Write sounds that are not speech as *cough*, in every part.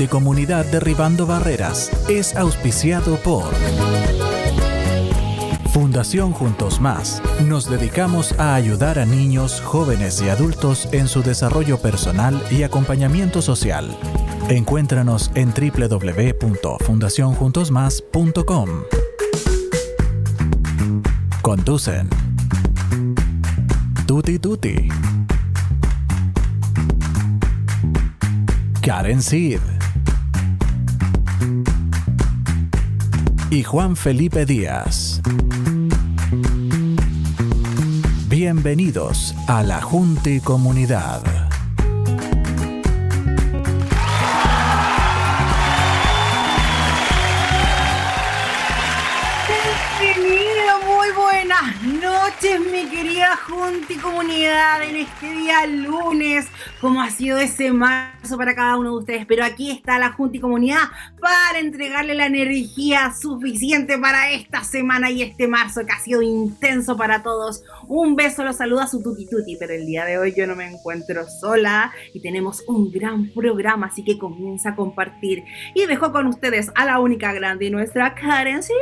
Junte Comunidad Derribando Barreras es auspiciado por Fundación Juntos Más. Nos dedicamos a ayudar a niños, jóvenes y adultos en su desarrollo personal y acompañamiento social. Encuéntranos en www.fundacionjuntosmás.com. Conducen Tuti Tuti. Karen Sid. Y Juan Felipe Díaz. Bienvenidos a la Junte Comunidad. Bienvenido, muy buenas noches, mi querida Junta Comunidad, en este día lunes, como ha sido ese marzo para cada uno de ustedes. Pero aquí está la Junta y Comunidad para entregarle la energía suficiente para esta semana y este marzo que ha sido intenso para todos. Un beso, los saluda su tuti tuti, pero el día de hoy yo no me encuentro sola y tenemos un gran programa, así que comienza a compartir. Y dejo con ustedes a la única grande nuestra Karen. ¡Sí!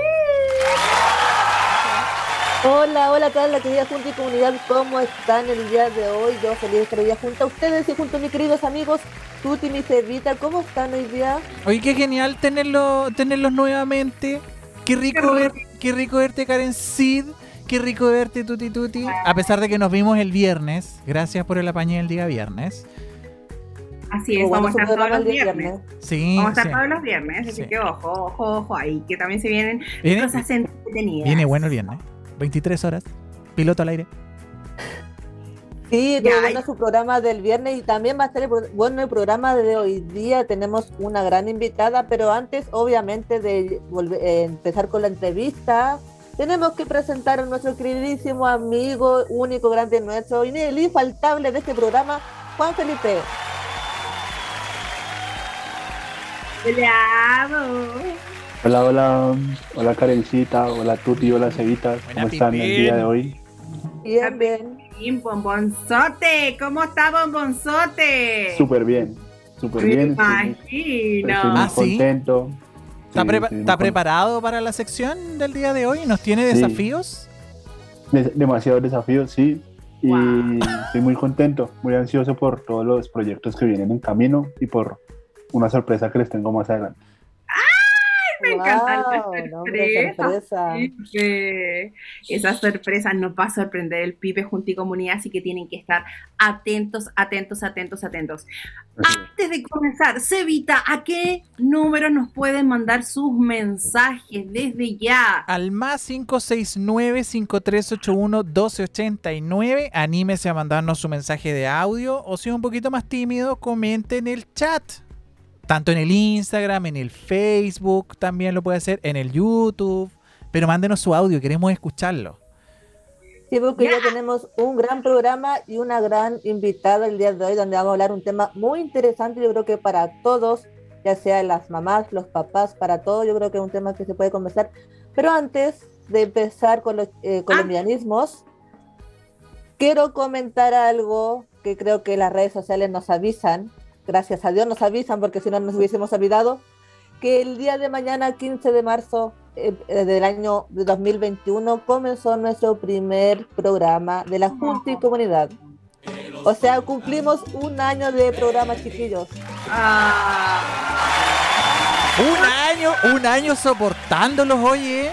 Hola, hola toda la querida Junta y Comunidad, ¿cómo están el día de hoy? Yo feliz de estar hoy día junto a ustedes y junto a mis queridos amigos Tuti y mi Cevita, ¿cómo están hoy día? Oye, qué genial tenerlo, tenerlos nuevamente. Qué rico, ver, qué rico verte, Karen Sid. Qué rico verte, Tuti Tuti. A pesar de que nos vimos el viernes. Gracias por el apañe del día viernes. Así es, vamos a estar todos los día viernes. Sí, Vamos a estar sí. todos los viernes, así Sí. que ojo, ojo, ojo ahí, que también se vienen Viene- cosas entretenidas. Viene bueno el viernes. 23 horas. Piloto al aire. Sí, todo bueno su programa del viernes y también va a estar el bueno el programa de hoy día. Tenemos una gran invitada, pero antes, obviamente, de volver- eh, empezar con la entrevista, tenemos que presentar a nuestro queridísimo amigo, único, grande nuestro, y el infaltable de este programa, Juan Felipe. Bravo. Hola, hola, hola Karencita, hola Tuti, hola Cevita, Buena ¿cómo están el día de hoy? Bien, bien. Bien, bombonzote, ¿cómo está bombonzote? Súper bien, súper bien, estoy muy, imagino. estoy muy Ah, contento. ¿Está, Sí, está con- preparado para la sección del día de hoy? ¿Nos tiene Sí. desafíos? de- Demasiados desafíos, sí, y Wow. estoy muy contento, muy ansioso por todos los proyectos que vienen en camino y por una sorpresa que les tengo más adelante. Me encantan las Wow, no, hombre, sorpresas. sorpresa. Pipe. Esa sorpresa nos va a sorprender el Pipe junto y comunidad, así que tienen que estar atentos, atentos, atentos, atentos. Antes de comenzar, Cevita, ¿a qué número nos pueden mandar sus mensajes desde ya? Al más 569-5381-1289. Anímese a mandarnos su mensaje de audio. O si es un poquito más tímido, comente en el chat. Tanto en el Instagram, en el Facebook, también lo puede hacer, en el YouTube. Pero mándenos su audio, queremos escucharlo. Sí, porque Ya. ya tenemos un gran programa y una gran invitada el día de hoy, donde vamos a hablar un tema muy interesante, yo creo que para todos, ya sea las mamás, los papás, para todos, yo creo que es un tema que se puede conversar. Pero antes de empezar con los eh, colombianismos, quiero comentar algo que creo que las redes sociales nos avisan, gracias a Dios nos avisan, porque si no nos hubiésemos olvidado, que el día de mañana, 15 de marzo eh, eh, del año de 2021, comenzó nuestro primer programa de la Junta y Comunidad. O sea, cumplimos un año de programa, chiquillos. Un año, un año soportándolos, oye.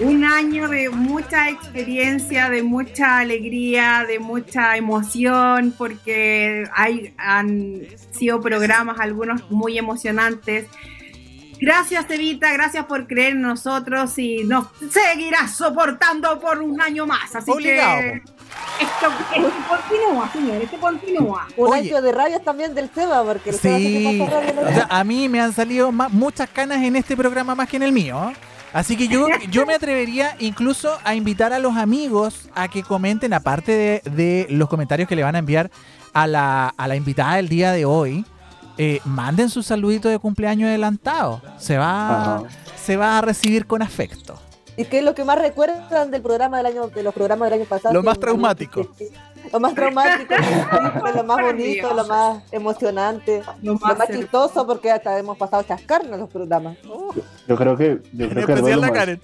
Un año de mucha experiencia, de mucha alegría, de mucha emoción, porque hay, han sido programas, algunos muy emocionantes. Gracias, Evita, gracias por creer en nosotros y nos seguirás soportando por un año más. Así Obligado. que esto, esto continúa, señor, esto continúa. Un Oye. año de radios también del Seba, porque el Seba Sí, se pasa o sea, a mí me han salido ma- muchas canas en este programa más que en el mío. Así que yo, *laughs* yo me atrevería incluso a invitar a los amigos a que comenten, aparte de, de los comentarios que le van a enviar a la, a la invitada del día de hoy, eh, manden su saludito de cumpleaños adelantado. Se va, Ajá. se va a recibir con afecto. ¿Y qué es lo que más recuerdan del programa del año, de los programas del año pasado? Lo más traumático. lo más *laughs* traumático, lo más bonito, lo más emocionante, lo más, chistoso, porque hasta hemos pasado chascarnos en los programas. Yo, creo que. Yo creo que la Karen.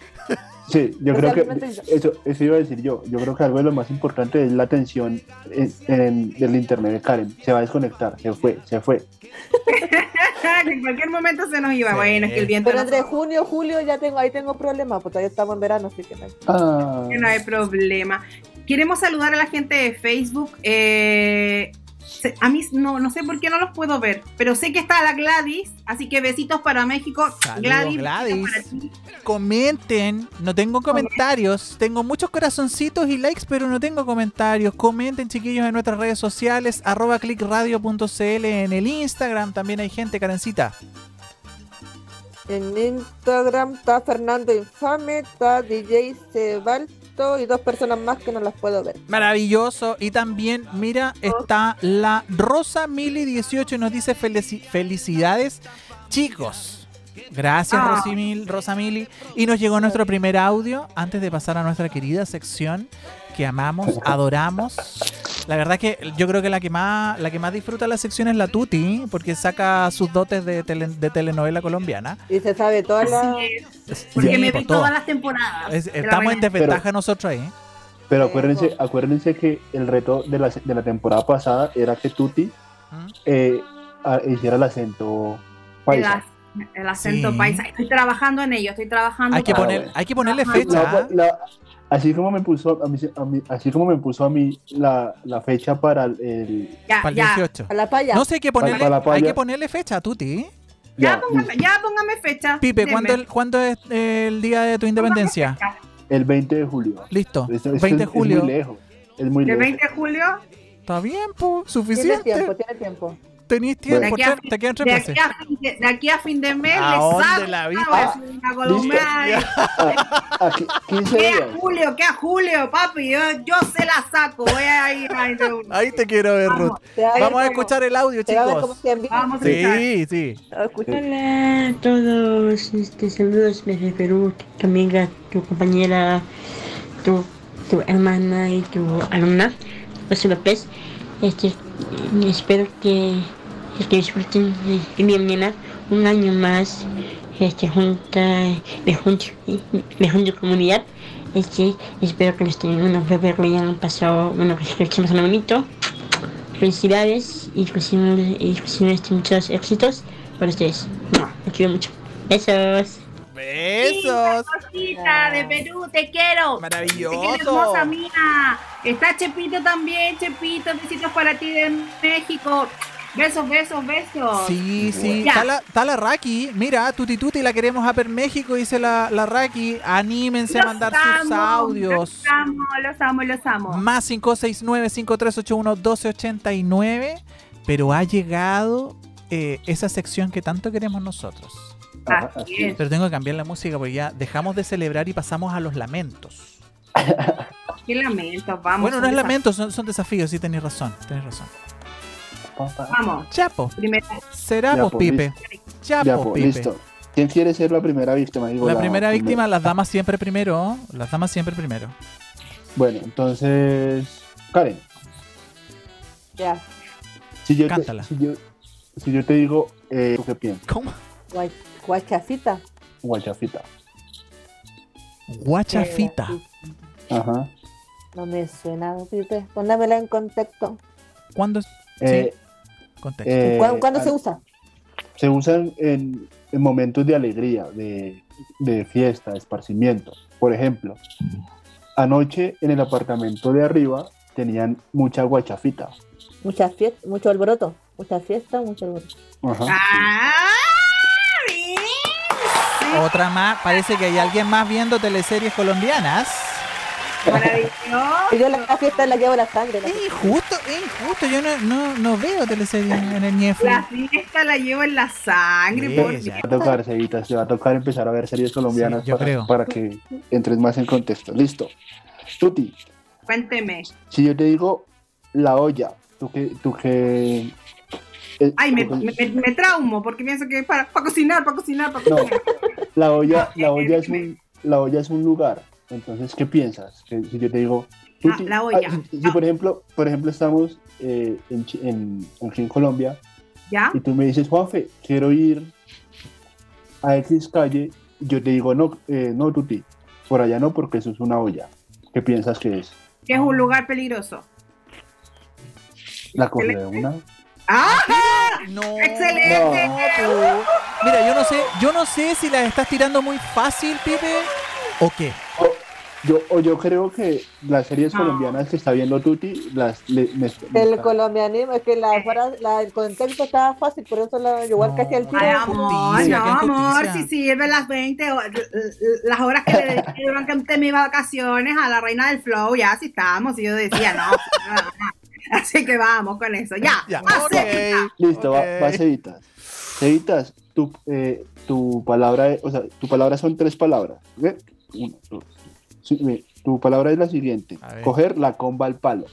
Sí, yo creo que eso, eso iba a decir yo. Yo creo que algo de lo más importante es la atención en, del internet de Karen. Se va a desconectar, se fue, se fue. *laughs* en cualquier momento se nos iba. Bueno, es que el viento. Pero entre junio, julio ya tengo, ahí tengo problemas, porque todavía estamos en verano, así que no hay, ah. no hay problema. Queremos saludar a la gente de Facebook. Eh, a mí no, no sé por qué no los puedo ver, pero sé que está la Gladys, así que besitos para México. Gladys, Gladys. comenten, no tengo comentarios, tengo muchos corazoncitos y likes, pero no tengo comentarios. Comenten, chiquillos, en nuestras redes sociales, arroba clickradio.cl en el Instagram, también hay gente, Karencita. En Instagram está Fernando Infame, está DJ Sebal y dos personas más que no las puedo ver. Maravilloso. Y también, mira, está la Rosa Mili 18 y nos dice felicidades, chicos. Gracias, ah. Rosa Mili. Y nos llegó nuestro primer audio antes de pasar a nuestra querida sección que amamos, adoramos. La verdad que yo creo que la que más la que más disfruta la sección es la Tuti, porque saca sus dotes de, de telenovela colombiana. Y se sabe todas las... Porque me vi todas las temporadas. estamos en desventaja nosotros ahí. Pero acuérdense, acuérdense que el reto de la, de la temporada pasada era que Tuti eh, hiciera el acento paisa. El, acento paisa. Estoy trabajando en ello, estoy trabajando. Hay que, poner, hay que ponerle fecha. Así como me puso a mí, así como me puso a mí la, la fecha para el, ya, para el 18. Para la paya. No sé, hay que ponerle, hay que ponerle fecha a Tuti. Ya, póngame, ya póngame fecha. Pipe, ¿cuándo, es el día de tu independencia? El 20 de julio. Listo. 20 de julio. Es muy lejos. Es muy lejos. ¿El 20 de julio? Está bien, pues, suficiente. Tiene tiempo, tiene tiempo tenéis tiempo, te quedan tres meses. De aquí a fin de mes, ¿A dónde la vista? *laughs* ¿Qué a julio? ¿Qué a julio, papi? Yo, yo se la saco. Voy a ir *laughs* Ahí te quiero ver, Ruth. Vamos a escuchar el audio, chicos. Vamos a Sí, sí. Hola a todos. Este, saludos desde Perú. Tu amiga, tu compañera, tu, tu hermana y tu alumna, José López. Este, espero que que disfruten de mi mañana un año más este, junta, de, junta, de junta comunidad. Este, espero que estén unos bebés que hayan pasado, bueno, que estemos en bonito. Felicidades y este, muchos éxitos para ustedes. No, me quiero mucho. Besos. Besos. Cosita de Perú, te quiero. Maravilloso. Te hermosa mía. Está Chepito también, Chepito. Besitos para ti de México. Besos, besos, besos. Sí, sí. Está la, está la, Raki. Mira, Tuti Tuti la queremos a ver México, dice la, la Raki. Anímense a mandar sus audios. Los amo, los amo, los amo. Más 569-5381-1289. Pero ha llegado eh, esa sección que tanto queremos nosotros. Pero tengo que cambiar la música porque ya dejamos de celebrar y pasamos a los lamentos. ¿Qué lamentos? Vamos. Bueno, no es lamentos, son, son desafíos, sí, tenéis razón, tenéis razón. Vamos. Chapo. Será vos, Pipe. Chapo, Pipe. Listo. ¿Quién quiere ser la primera víctima? la, primera víctima, las damas siempre primero. Las damas siempre primero. Bueno, entonces. Karen. Ya. Si yo Cántala. Te, si, yo, si yo te digo, eh, qué piensas? ¿Cómo? Guachafita. Guachafita. Guachafita. Ajá. No me suena, Pipe. Póngamela en contexto. ¿Cuándo? Eh, eh, ¿Cuándo, se usa? Se usan en, momentos de alegría, de, fiesta, de esparcimiento. Por ejemplo, anoche en el apartamento de arriba tenían mucha guachafita. Mucha fiesta, mucho alboroto. Mucha fiesta, mucho alboroto. Ah, Otra más, parece que hay alguien más viendo teleseries colombianas. Maravilloso. Yo la fiesta la llevo la sangre. es injusto, es injusto. Yo no, no, no veo teleseries en el Netflix. La fiesta la llevo en la sangre. se va a tocar, Sevita, se va a tocar empezar a ver series colombianas para, que entres más en contexto. Listo. Tuti. Cuénteme. Si yo te digo la olla, tú que... Tú que eh, Ay, me, me, traumo porque pienso que es para, para cocinar, para cocinar, para cocinar. la olla, la *laughs* olla es un, la olla es un lugar entonces, ¿qué piensas? Si yo te digo, Ah, la olla. ah, si, si, por ejemplo, por ejemplo estamos eh, en, en, en Colombia ¿Ya? y tú me dices, Juanfe, quiero ir a X calle, y yo te digo, no, eh, no, Tuti, por allá no, porque eso es una olla. ¿Qué piensas que es? Que es un lugar peligroso. ¿La coge de una? ¡Ah! No. ¡Excelente! No. Mira, yo no sé, yo no sé si las estás tirando muy fácil, Pipe, o qué. O yo, o yo creo que las series No. colombianas que está viendo Tuti, las... le- me- me El colombianismo, es que la, fra- la- el contexto estaba fácil, por eso la, igual que hacía el No. tiro. Ay, amor, no, amor, si sirve las 20, o- las horas que le dediqué durante mis vacaciones a la reina del flow, ya si estamos, y yo decía, no, así que vamos con eso, ya, Ya, Listo, va, ok. va Cevitas. Cevitas, tu, eh, tu palabra, o sea, tu palabra son tres palabras. ¿ok? Una, dos, sí, tu palabra es la siguiente. Coger la comba al palo.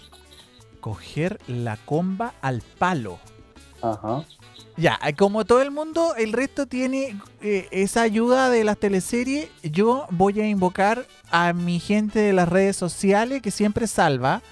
Coger la comba al palo. Ajá. Ya, como todo el mundo, el resto tiene eh, esa ayuda de las teleseries. Yo voy a invocar a mi gente de las redes sociales que siempre salva.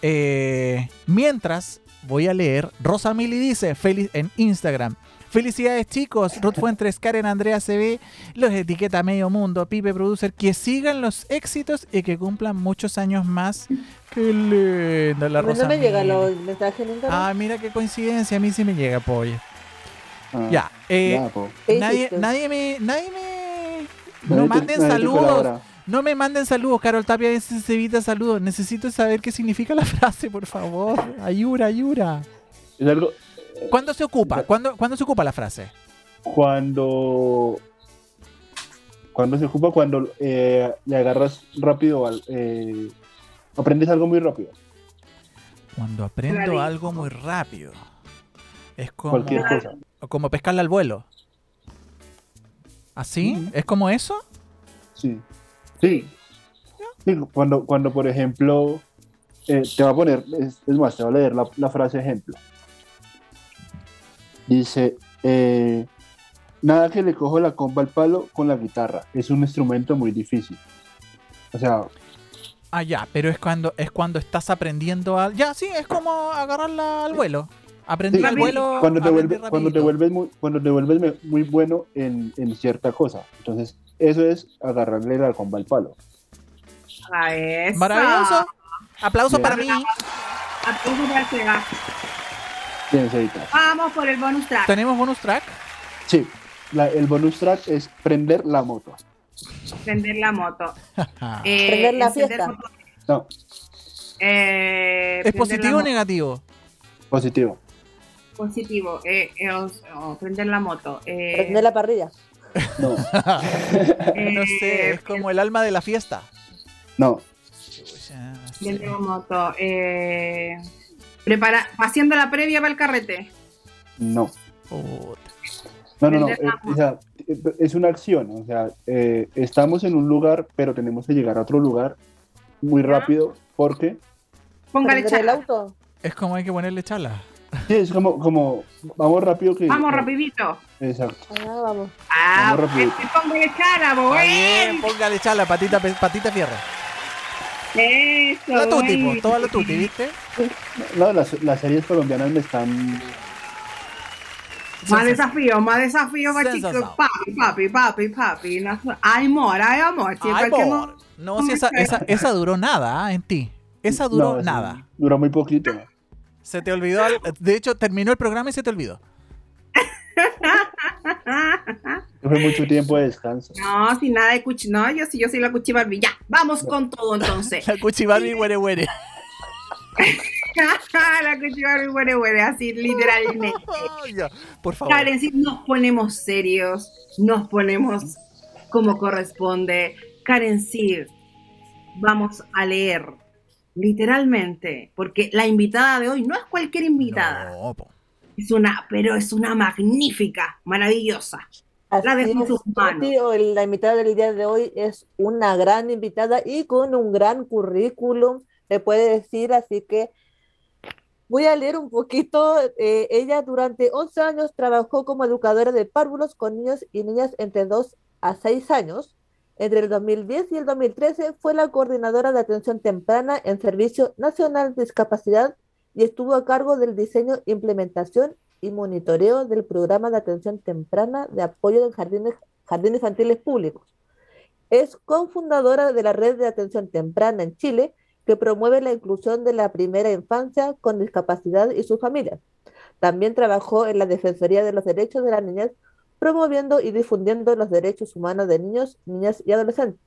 Eh, mientras voy a leer, Rosa Mili dice feliz en Instagram. Felicidades chicos, Ruth Fuentes, Karen Andrea CB, los etiqueta medio mundo, Pipe Producer, que sigan los éxitos y que cumplan muchos años más. Qué linda la Rosa no me llegan los mensajes nunca. ¿no? Ah, mira qué coincidencia, a mí sí me llega, pollo. Ah, Ya, eh, ya. ¿Qué nadie, me, nadie me, Nadie no te- manden te saludos, no me manden saludos, Carol Tapia dice Cevita saludos, necesito saber qué significa la *laughs* frase, por favor, ayura, ayura. Es algo, ¿Cuándo se ocupa? ¿Cuándo, ¿Cuándo se ocupa la frase? cuando cuando se ocupa cuando eh, le agarras rápido al eh, aprendes algo muy rápido Cuando aprendo algo muy rápido. Es como, cualquier cosa como pescarla al vuelo. ¿Así? ¿Es como eso? sí sí, Sí, cuando cuando por ejemplo eh, te va a poner es, es más te va a leer la, la frase ejemplo dice eh, nada que le cojo la comba al palo con la guitarra es un instrumento muy difícil o sea Ah, ya, pero es cuando, es cuando estás aprendiendo a... Ya, sí, es como agarrarla al vuelo. Aprendí Sí, al vuelo. cuando te, vuelve- cuando te vuelves muy, cuando te vuelves muy bueno en, en cierta cosa. Entonces, eso es agarrarle la comba al palo. A eso. Maravilloso. Aplauso para mí. Aplauso para. Vamos por el bonus track. ¿Tenemos bonus track? Sí, la- el bonus track es prender la moto. Prender la moto. *laughs* Eh, Prender la fiesta. No, Eh, ¿Es positivo o negativo? positivo. Positivo. Eh, eh, oh, prender la moto. Eh, Prender la parrilla. No, *laughs* No sé, es como el alma de la fiesta. no. Prender la moto. Eh, prepara, haciendo la previa para el carrete. no. Puta. No, no, no. Eh, o sea, es una acción. O sea, eh, estamos en un lugar, pero tenemos que llegar a otro lugar muy rápido porque Póngale Prender el chala. auto. Es como hay que ponerle chala. sí, es como, como vamos rápido que. Vamos que- rapidito. Exacto. Ah, vamos. Ah, Vamos rapidito. este, póngale chala, boy. bien, póngale chala, patita, patita fierro. Eso. La tuti, po, toda la tuti, ¿viste? *laughs* No, las, las series colombianas me están. Más desafío, más desafío chicos. Papi, papi, papi, papi. No- Ay, amor, ay, amor. Siempre que No, si esa, esa, esa duró nada ¿ah? en ti. Esa duró No, sí, nada. Duró muy poquito. Se te olvidó. De hecho, terminó el programa y se te olvidó. *laughs* Fue mucho tiempo de descanso. No, sin nada de cuchi. No, yo sí, yo soy la cuchi Barbie. Ya, vamos con todo entonces. *laughs* La cuchi Barbie huere huere. *laughs* la cuchi Barbie, huele, huele, así literalmente. *laughs* Ya, Por favor. Karen, si nos ponemos serios, nos ponemos como corresponde. Karen Sid, vamos a leer literalmente, porque la invitada de hoy no es cualquier invitada, No, po. Es una, pero es una magnífica, maravillosa. Así La dejo en sus manos. La invitada del día de hoy es una gran invitada y con un gran currículum, se puede decir, así que voy a leer un poquito. Eh, ella durante 11 años trabajó como educadora de párvulos con niños y niñas entre 2 a 6 años. Entre el 2010 y el 2013 fue la coordinadora de atención temprana en Servicio Nacional de Discapacidad y estuvo a cargo del diseño, implementación y monitoreo del programa de atención temprana de apoyo en jardines, jardines infantiles públicos. Es cofundadora de la Red de Atención Temprana en Chile, que promueve la inclusión de la primera infancia con discapacidad y sus familias. También trabajó en la Defensoría de los Derechos de las Niñas promoviendo y difundiendo los derechos humanos de niños, niñas y adolescentes.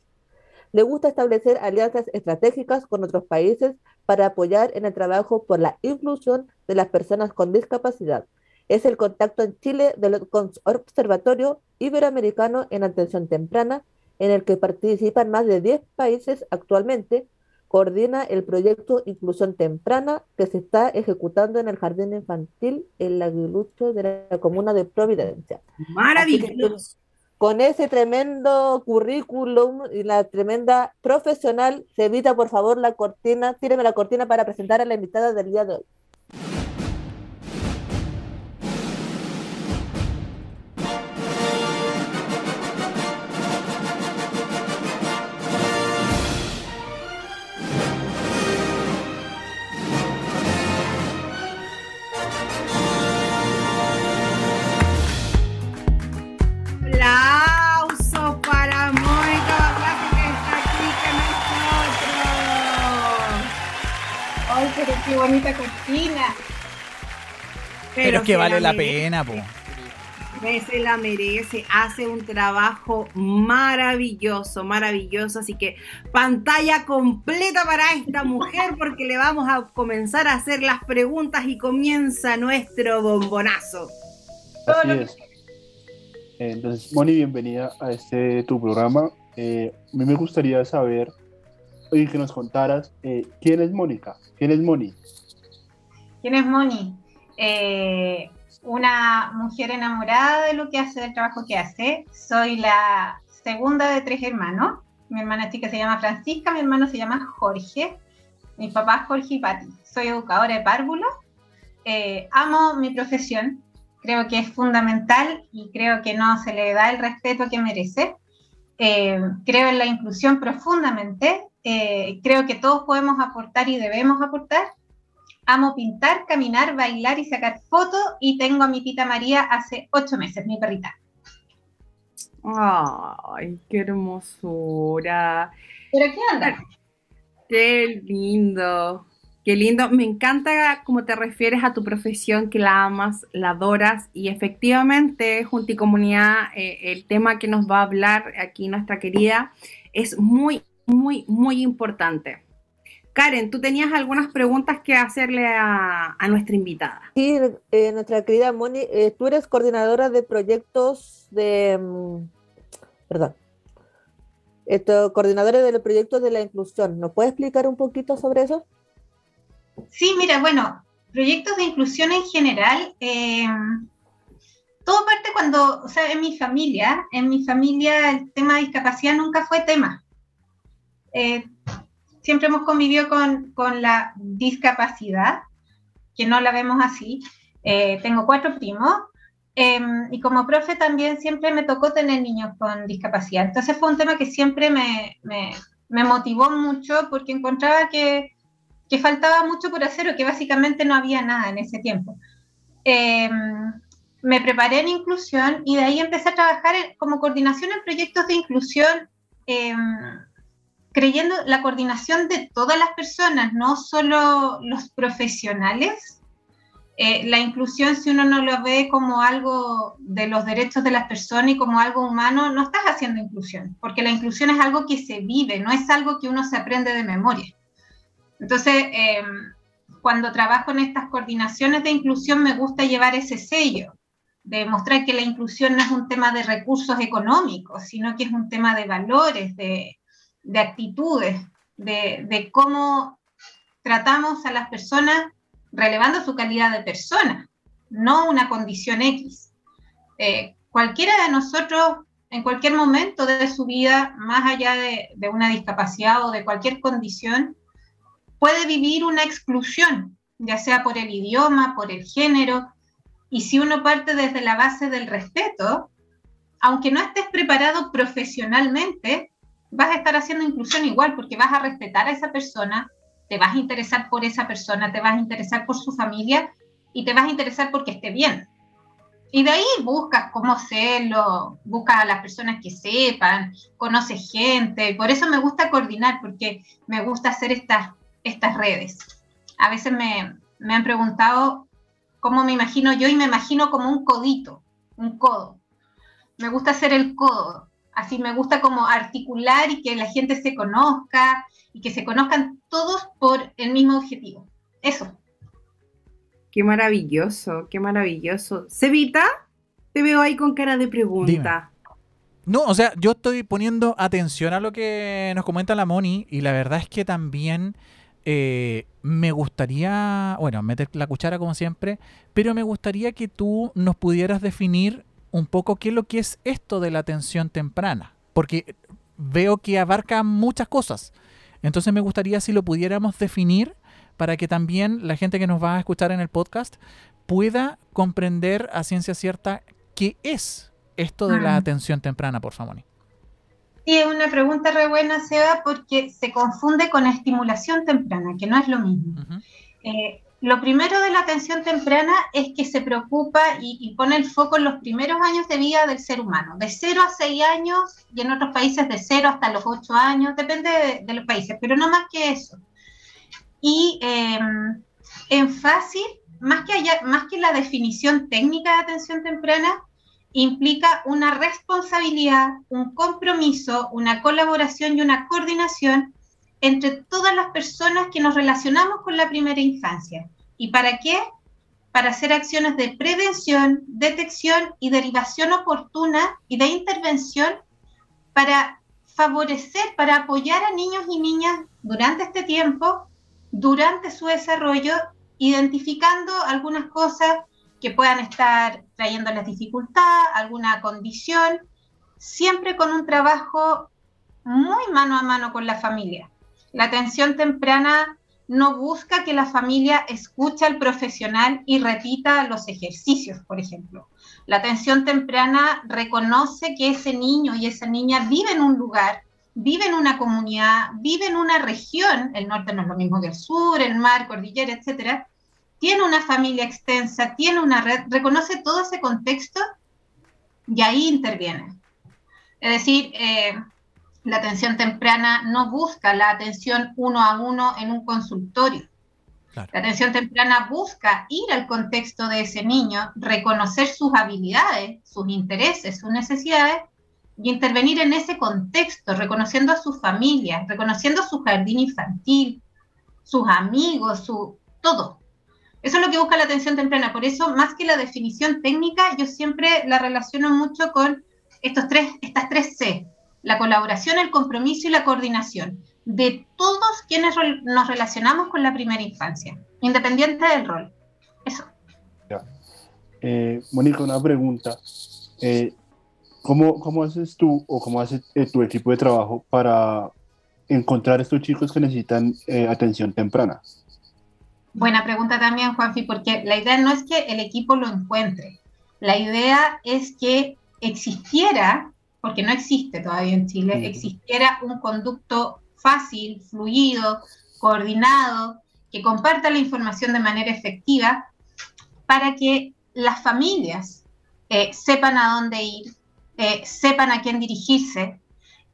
Le gusta establecer alianzas estratégicas con otros países para apoyar en el trabajo por la inclusión de las personas con discapacidad. Es el contacto en Chile del Observatorio Iberoamericano en Atención Temprana, en el que participan más de 10 países actualmente, coordina el proyecto Inclusión Temprana que se está ejecutando en el Jardín Infantil en la Aguilucho de la comuna de Providencia. Maravilloso. Con ese tremendo currículum y la tremenda profesional, se evita por favor la cortina, tíreme la cortina para presentar a la invitada del día de hoy. Pero, es que vale la pena, po. Se la merece, hace un trabajo maravilloso, maravilloso. Así que pantalla completa para esta mujer porque le vamos a comenzar a hacer las preguntas y comienza nuestro bombonazo. Así es. Entonces, Moni, bienvenida a este tu programa. Eh, a mí me gustaría saber y que nos contaras eh, quién es Mónica, quién es Moni. ¿Quién es Moni? Eh, una mujer enamorada de lo que hace, del trabajo que hace. Soy la segunda de tres hermanos. Mi hermana chica se llama Francisca, mi hermano se llama Jorge, mi papá es Jorge y Pati. Soy educadora de párvulos. Eh, amo mi profesión, creo que es fundamental y creo que no se le da el respeto que merece. Eh, creo en la inclusión profundamente. Eh, creo que todos podemos aportar y debemos aportar. Amo pintar, caminar, bailar y sacar fotos y tengo a mi tita María hace ocho meses, mi perrita. Ay, qué hermosura. ¿Pero qué onda? Qué lindo. Qué lindo. Me encanta cómo te refieres a tu profesión, que la amas, la adoras y efectivamente, junto y comunidad, eh, el tema que nos va a hablar aquí nuestra querida es muy, muy, muy importante. Karen, tú tenías algunas preguntas que hacerle a, a nuestra invitada. Sí, eh, nuestra querida Moni, eh, tú eres coordinadora de proyectos de, mm, perdón, esto, coordinadora de los proyectos de la inclusión. ¿Nos puede explicar un poquito sobre eso? Sí, mira, bueno, proyectos de inclusión en general, eh, todo parte cuando, o sea, en mi familia, en mi familia el tema de discapacidad nunca fue tema. Eh, siempre hemos convivido con, con, la discapacidad, que no la vemos así. Eh, tengo cuatro primos eh, y como profe también siempre me tocó tener niños con discapacidad. Entonces fue un tema que siempre me, me, me motivó mucho porque encontraba que que faltaba mucho por hacer o que básicamente no había nada en ese tiempo. Eh, me preparé en inclusión y de ahí empecé a trabajar como coordinación en proyectos de inclusión, eh, creyendo la coordinación de todas las personas, no solo los profesionales. Eh, la inclusión, si uno no lo ve como algo de los derechos de las personas y como algo humano, no estás haciendo inclusión, porque la inclusión es algo que se vive, no es algo que uno se aprende de memoria. Entonces, eh, cuando trabajo en estas coordinaciones de inclusión, me gusta llevar ese sello, de mostrar que la inclusión no es un tema de recursos económicos, sino que es un tema de valores, de, de actitudes, de, de, cómo tratamos a las personas relevando su calidad de persona, no una condición X. Eh, cualquiera de nosotros, en cualquier momento de su vida, más allá de, de una discapacidad o de cualquier condición, puede vivir una exclusión, ya sea por el idioma, por el género, y si uno parte desde la base del respeto, aunque no estés preparado profesionalmente, vas a estar haciendo inclusión igual porque vas a respetar a esa persona, te vas a interesar por esa persona, te vas a interesar por su familia y te vas a interesar porque esté bien. Y de ahí buscas cómo hacerlo, buscas a las personas que sepan, conoces gente. Por eso me gusta coordinar, porque me gusta hacer estas, estas redes. A veces me, me han preguntado cómo me imagino yo y me imagino como un codito, un codo. Me gusta hacer el codo, así me gusta como articular y que la gente se conozca y que se conozcan todos por el mismo objetivo. Eso. Qué maravilloso, qué maravilloso. Cevita, te veo ahí con cara de pregunta. No, o sea, yo estoy poniendo atención a lo que nos comenta la Moni y la verdad es que también eh, me gustaría, bueno, meter la cuchara como siempre, pero me gustaría que tú nos pudieras definir un poco qué es lo que es esto de la atención temprana, porque veo que abarca muchas cosas. Entonces me gustaría si lo pudiéramos definir para que también la gente que nos va a escuchar en el podcast pueda comprender a ciencia cierta qué es esto de la ah. atención temprana, por favor. Sí, es una pregunta re buena, Seba, porque se confunde con estimulación temprana, que no es lo mismo. Eh, lo primero de la atención temprana es que se preocupa y, pone el foco en los primeros años de vida del ser humano, de 0 a 6 años y en otros países de 0 hasta los 8 años, depende de, de los países, pero no más que eso. Y em, en fácil, más que, más que la definición técnica de atención temprana, implica una responsabilidad, un compromiso, una colaboración y una coordinación entre todas las personas que nos relacionamos con la primera infancia. ¿Y para qué? Para hacer acciones de prevención, detección y derivación oportuna y de intervención para favorecer, para apoyar a niños y niñas durante este tiempo durante su desarrollo, identificando algunas cosas que puedan estar trayéndoles dificultad, alguna condición, siempre con un trabajo muy mano a mano con la familia. La atención temprana no busca que la familia escuche al profesional y repita los ejercicios, por ejemplo. La atención temprana reconoce que ese niño y esa niña vive en un lugar vive en una comunidad, vive en una región, el norte no es lo mismo que el sur, el mar, cordillera, etcétera, tiene una familia extensa, tiene una red, reconoce todo ese contexto y ahí interviene. Es decir, eh, la atención temprana no busca la atención uno a uno en un consultorio. La atención temprana busca ir al contexto de ese niño, reconocer sus habilidades, sus intereses, sus necesidades y intervenir en ese contexto, reconociendo a su familia, reconociendo su jardín infantil, sus amigos, su todo. Eso es lo que busca la atención temprana. Por eso, más que la definición técnica, yo siempre la relaciono mucho con estos tres, estas tres C, la colaboración, el compromiso y la coordinación de todos quienes nos relacionamos con la primera infancia, independiente del rol. Eso. Eh, Mónica, una pregunta. Eh, ¿Cómo, ¿Cómo haces tú o cómo hace eh, tu equipo de trabajo para encontrar estos chicos que necesitan eh, atención temprana? Buena pregunta también, Juanfi, porque la idea no es que el equipo lo encuentre. La idea es que existiera, porque no existe todavía en Chile, existiera un conducto fácil, fluido, coordinado, que comparta la información de manera efectiva para que las familias eh, sepan a dónde ir, eh, sepan a quién dirigirse.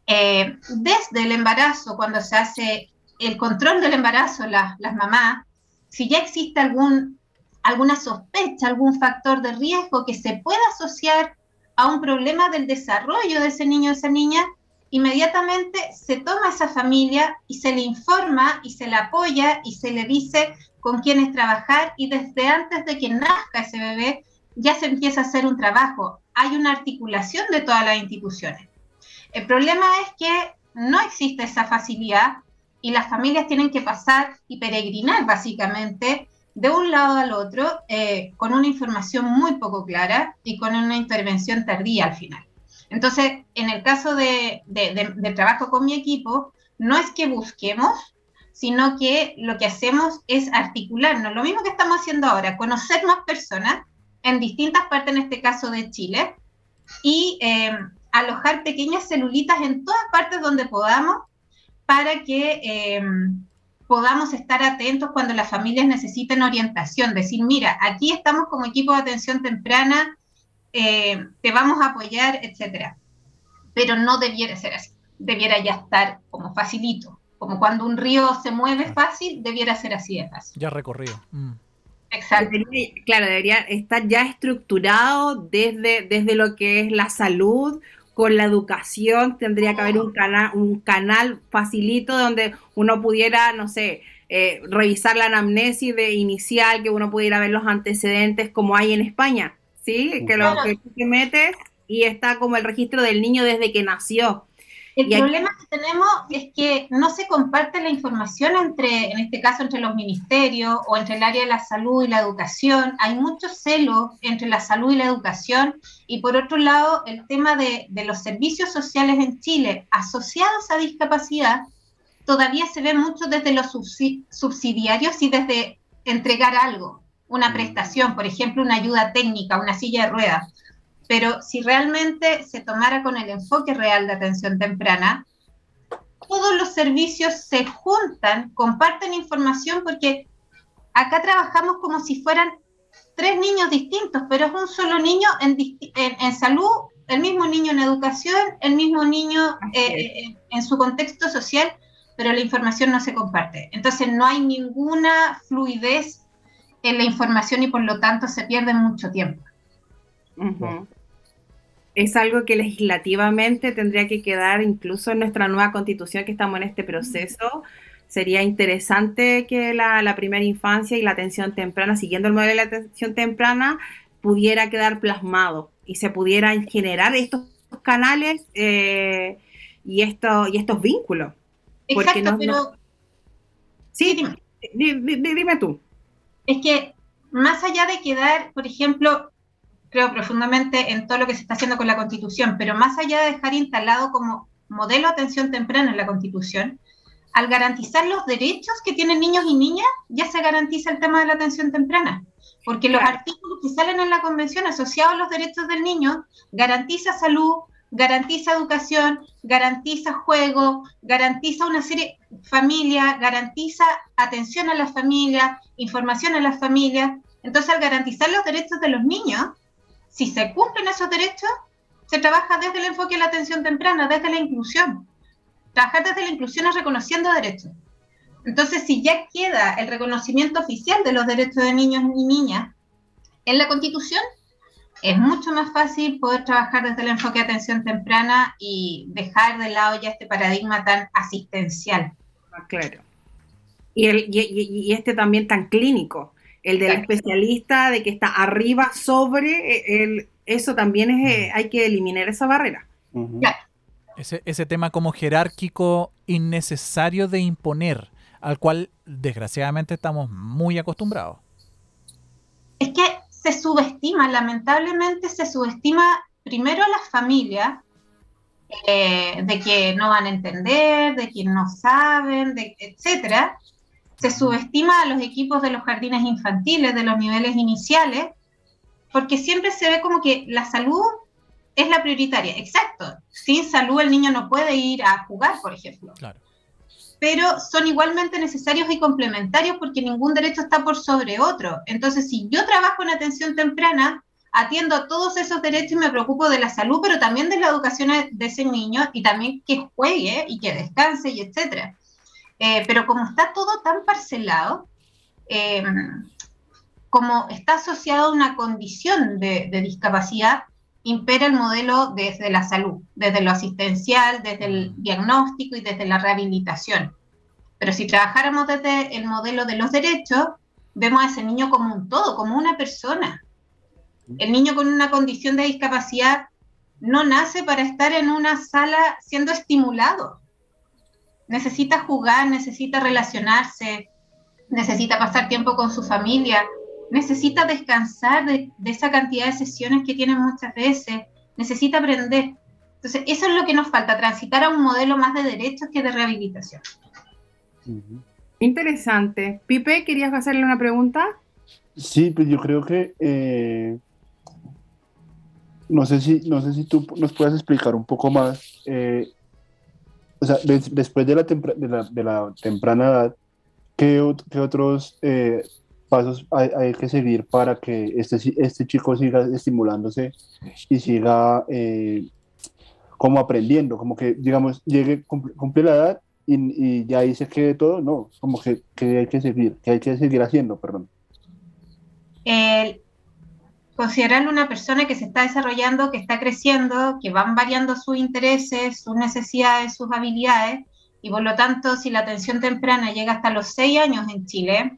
Eh, desde el embarazo, cuando se hace el control del embarazo, las mamás, si ya existe algún, alguna sospecha, algún factor de riesgo que se pueda asociar a un problema del desarrollo de ese niño o esa niña, inmediatamente se toma esa familia y se le informa y se le apoya y se le dice con quiénes trabajar y desde antes de que nazca ese bebé ya se empieza a hacer un trabajo hay una articulación de todas las instituciones. El problema es que no existe esa facilidad y las familias tienen que pasar y peregrinar básicamente de un lado al otro eh, con una información muy poco clara y con una intervención tardía al final. Entonces, en el caso de, trabajo con mi equipo, no es que busquemos, sino que lo que hacemos es articularnos, lo mismo que estamos haciendo ahora, conocer más personas en distintas partes, en este caso de Chile, y eh, alojar pequeñas celulitas en todas partes donde podamos para que em, podamos estar atentos cuando las familias necesiten orientación, decir, mira, aquí estamos como equipo de atención temprana, eh, te vamos a apoyar, etcétera. Pero no debiera ser así, debiera ya estar como facilito, como cuando un río se mueve fácil, debiera ser así de fácil. Ya recorrido. Mm. Exacto. claro, debería estar ya estructurado desde, desde lo que es la salud, con la educación tendría que haber un canal, un canal facilito donde uno pudiera, no sé, eh, revisar la anamnesis de inicial, que uno pudiera ver los antecedentes como hay en España, ¿sí? Que lo que te metes y está como el registro del niño desde que nació. El problema que tenemos es que no se comparte la información entre, en este caso, entre los ministerios o entre el área de la salud y la educación. Hay mucho celo entre la salud y la educación. Y por otro lado, el tema de, de los servicios sociales en Chile asociados a discapacidad todavía se ve mucho desde los subsidiarios y desde entregar algo, una mm. prestación, por ejemplo, una ayuda técnica, una silla de ruedas pero si realmente se tomara con el enfoque real de atención temprana, todos los servicios se juntan, comparten información porque acá trabajamos como si fueran tres niños distintos, pero es un solo niño en, salud, el mismo niño en educación, el mismo niño eh, en su contexto social, pero la información no se comparte. Entonces no hay ninguna fluidez en la información y por lo tanto se pierde mucho tiempo es algo que legislativamente tendría que quedar incluso en nuestra nueva constitución que estamos en este proceso. Sería interesante que la, primera infancia y la atención temprana, siguiendo el modelo de la atención temprana, pudiera quedar plasmado y se pudieran generar estos canales eh, y, esto, y estos vínculos. Exacto, pero... Sí, dime. dime tú. Es que más allá de quedar, por ejemplo, creo profundamente en todo lo que se está haciendo con la Constitución, pero más allá de dejar instalado como modelo de atención temprana en la Constitución, al garantizar los derechos que tienen niños y niñas, ya se garantiza el tema de la atención temprana. Porque los artículos que salen en la Convención asociados a los derechos del niño garantiza salud, garantiza educación, garantiza juego, garantiza una serie familia, garantiza atención a la familia, información a la familia. Entonces, al garantizar los derechos de los niños, si se cumplen esos derechos, se trabaja desde el enfoque de la atención temprana, desde la inclusión. Trabajar desde la inclusión es reconociendo derechos. Entonces, si ya queda el reconocimiento oficial de los derechos de niños y niñas en la Constitución, es mucho más fácil poder trabajar desde el enfoque de atención temprana y dejar de lado ya este paradigma tan asistencial. Claro. Y, el, y este también tan clínico, el del especialista, de que está arriba sobre, eh, el, eso también es, eh, hay que eliminar esa barrera. ese, ese tema como jerárquico innecesario de imponer, al cual desgraciadamente estamos muy acostumbrados. Es que se subestima, lamentablemente se subestima primero a las familias, eh, de que no van a entender, de que no saben, de, etcétera, se subestima a los equipos de los jardines infantiles, de los niveles iniciales, porque siempre se ve como que la salud es la prioritaria. Exacto. Sin salud el niño no puede ir a jugar, por ejemplo. Pero son igualmente necesarios y complementarios porque ningún derecho está por sobre otro. Entonces, si yo trabajo en atención temprana, atiendo a todos esos derechos y me preocupo de la salud, pero también de la educación de ese niño y también que juegue y que descanse y etcétera. Eh, pero como está todo tan parcelado, eh, como está asociado a una condición de, discapacidad, impera el modelo desde la salud, desde lo asistencial, desde el diagnóstico y desde la rehabilitación. Pero si trabajáramos desde el modelo de los derechos, vemos a ese niño como un todo, como una persona. El niño con una condición de discapacidad no nace para estar en una sala siendo estimulado necesita jugar, necesita relacionarse, necesita pasar tiempo con su familia, necesita descansar de, esa cantidad de sesiones que tiene muchas veces, necesita aprender. Entonces, eso es lo que nos falta, transitar a un modelo más de derechos que de rehabilitación. Interesante. Pipe, ¿querías hacerle una pregunta? Sí, pues yo creo que eh, no sé si, no sé si tú nos puedes explicar un poco más, eh, o sea, des- después de la, de la, de la temprana edad, ¿qué, qué otros eh, pasos hay, hay que seguir para que este, este chico siga estimulándose y siga eh, como aprendiendo? Como que, digamos, llegue, cumple, cumple la edad y, y ya ahí se quede todo, no, como que, que hay que seguir, que hay que seguir haciendo, perdón. el considerarlo una persona que se está desarrollando, que está creciendo, que van variando sus intereses, sus necesidades, sus habilidades, y por lo tanto, si la atención temprana llega hasta los seis años en Chile,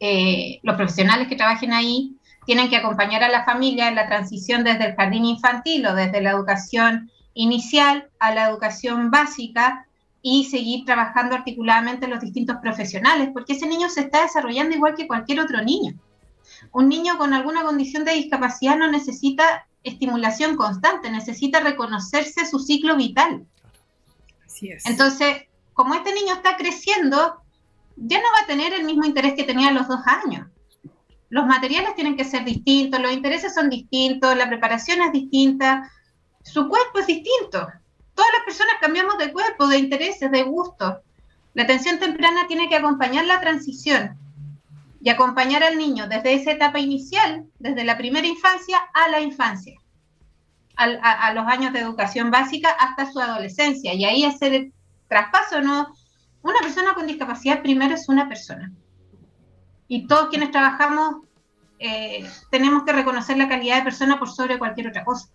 eh, los profesionales que trabajen ahí tienen que acompañar a la familia en la transición desde el jardín infantil o desde la educación inicial a la educación básica y seguir trabajando articuladamente los distintos profesionales, porque ese niño se está desarrollando igual que cualquier otro niño un niño con alguna condición de discapacidad no necesita estimulación constante, necesita reconocerse su ciclo vital. Así es. Entonces, como este niño está creciendo, ya no va a tener el mismo interés que tenía a los dos años. Los materiales tienen que ser distintos, los intereses son distintos, la preparación es distinta, su cuerpo es distinto. Todas las personas cambiamos de cuerpo, de intereses, de gustos. La atención temprana tiene que acompañar la transición y acompañar al niño desde esa etapa inicial, desde la primera infancia a la infancia, a, a los años de educación básica hasta su adolescencia, y ahí hacer el traspaso, ¿no? Una persona con discapacidad primero es una persona. Y todos quienes trabajamos eh, tenemos que reconocer la calidad de persona por sobre cualquier otra cosa.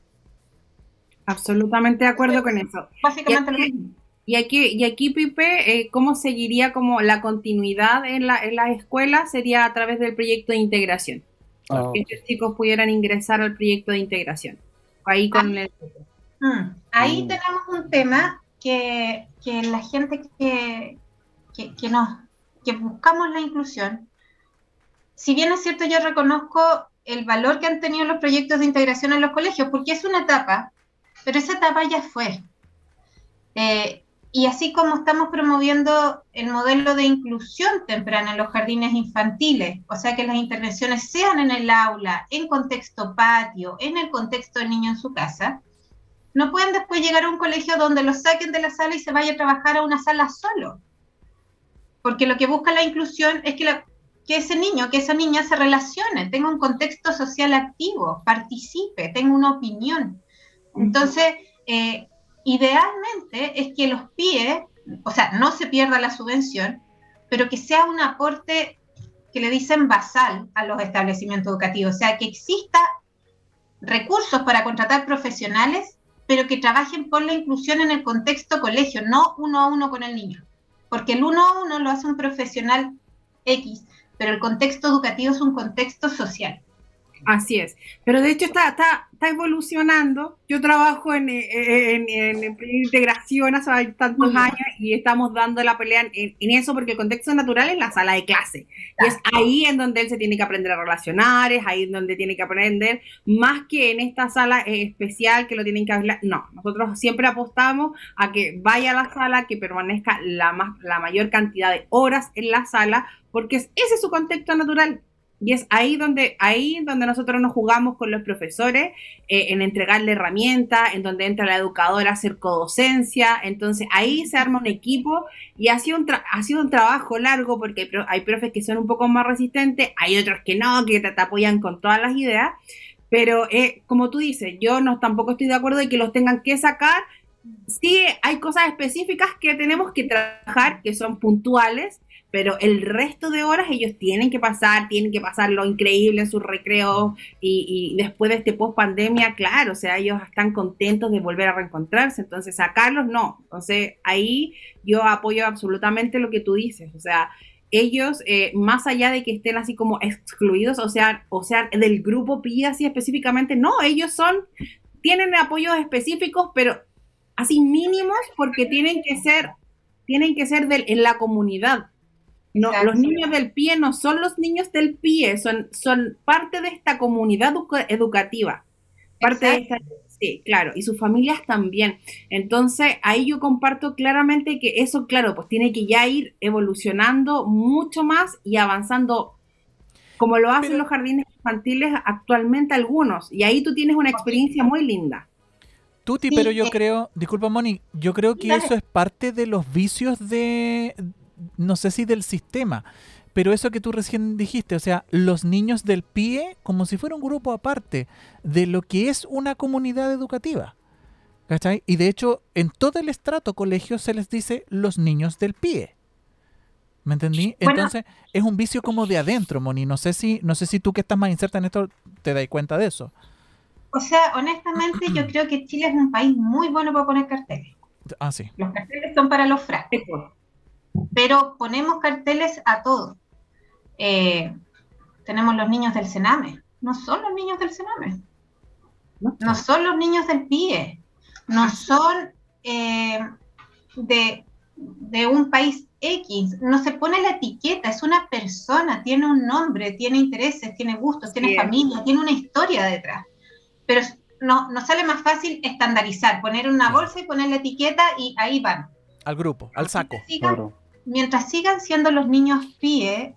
Absolutamente de acuerdo con eso. Básicamente lo mismo. Y aquí, y aquí Pipe, eh, ¿cómo seguiría como la continuidad en la, en las escuelas? Sería a través del proyecto de integración. Ah, Que estos chicos pudieran ingresar al proyecto de integración. Ahí con el... Mm, Ahí Mm. tenemos un tema que, que la gente que, que, que nos, que buscamos la inclusión, si bien es cierto, yo reconozco el valor que han tenido los proyectos de integración en los colegios, porque es una etapa, pero esa etapa ya fue. Eh, y así como estamos promoviendo el modelo de inclusión temprana en los jardines infantiles, o sea que las intervenciones sean en el aula, en contexto patio, en el contexto del niño en su casa, no pueden después llegar a un colegio donde los saquen de la sala y se vaya a trabajar a una sala solo. Porque lo que busca la inclusión es que, la- que ese niño, que esa niña se relacione, tenga un contexto social activo, participe, tenga una opinión. Entonces, eh, idealmente es que los PIE, o sea, no se pierda la subvención, pero que sea un aporte que le dicen basal a los establecimientos educativos, o sea, que exista recursos para contratar profesionales, pero que trabajen por la inclusión en el contexto colegio, no uno a uno con el niño, porque el uno a uno lo hace un profesional X, pero el contexto educativo es un contexto social. Así es. Pero de hecho está, está, está evolucionando. Yo trabajo en, eh, en, en, en integración hace tantos años y estamos dando la pelea en, eso porque el contexto natural es la sala de clase. Y es ahí en donde él se tiene que aprender a relacionar, es ahí en donde tiene que aprender, más que en esta sala especial que lo tienen que hablar. No, nosotros siempre apostamos a que vaya a la sala, que permanezca la, más, la mayor cantidad de horas en la sala, porque es, ese es su contexto natural. Y es ahí donde, ahí donde nosotros nos jugamos con los profesores, eh, en entregarle herramientas, en donde entra la educadora a hacer codocencia. Entonces ahí se arma un equipo y ha sido un, ha sido un trabajo largo porque hay, pro hay, profes que son un poco más resistentes, hay otros que no, que te, te apoyan con todas las ideas. Pero eh, como tú dices, yo no tampoco estoy de acuerdo de que los tengan que sacar. Sí, hay cosas específicas que tenemos que trabajar, que son puntuales, pero el resto de horas ellos tienen que pasar, tienen que pasar lo increíble en sus recreos y, después de este post pandemia, claro, o sea, ellos están contentos de volver a reencontrarse, entonces sacarlos no, entonces ahí yo apoyo absolutamente lo que tú dices, o sea, ellos, eh, más allá de que estén así como excluidos, o sea, o sea, del grupo PIA así específicamente, no, ellos son, tienen apoyos específicos, pero así mínimos porque tienen que ser, tienen que ser del, en la comunidad, no, Exacto. los niños del pie no son los niños del pie, son, son parte de esta comunidad educativa. Parte de esta, sí, claro, y sus familias también. Entonces, ahí yo comparto claramente que eso, claro, pues tiene que ya ir evolucionando mucho más y avanzando como lo hacen Pero, los jardines infantiles actualmente algunos, y ahí tú tienes una experiencia muy linda. Tuti, Sí, pero yo eh. creo, disculpa Moni, yo creo que Dale. eso es parte de los vicios de, no sé si del sistema, pero eso que tú recién dijiste, o sea, los niños del PIE como si fuera un grupo aparte de lo que es una comunidad educativa. ¿Cachai? Y de hecho, en todo el estrato colegio se les dice los niños del PIE. ¿Me entendí? Bueno. Entonces, es un vicio como de adentro, Moni. No sé si, no sé si tú que estás más inserta en esto te das cuenta de eso. O sea, honestamente, yo creo que Chile es un país muy bueno para poner carteles. Ah, sí. Los carteles son para los frascos, pero ponemos carteles a todos. Eh, tenemos los niños del Sename, no son los niños del Sename, no son los niños del PIE, no son eh, de, de un país X, no se pone la etiqueta, es una persona, tiene un nombre, tiene intereses, tiene gustos, tiene familia, tiene una historia detrás. Pero no, nos sale más fácil estandarizar, poner una bolsa y poner la etiqueta y ahí van. Al grupo, al saco. Claro. Mientras sigan siendo los niños PIE,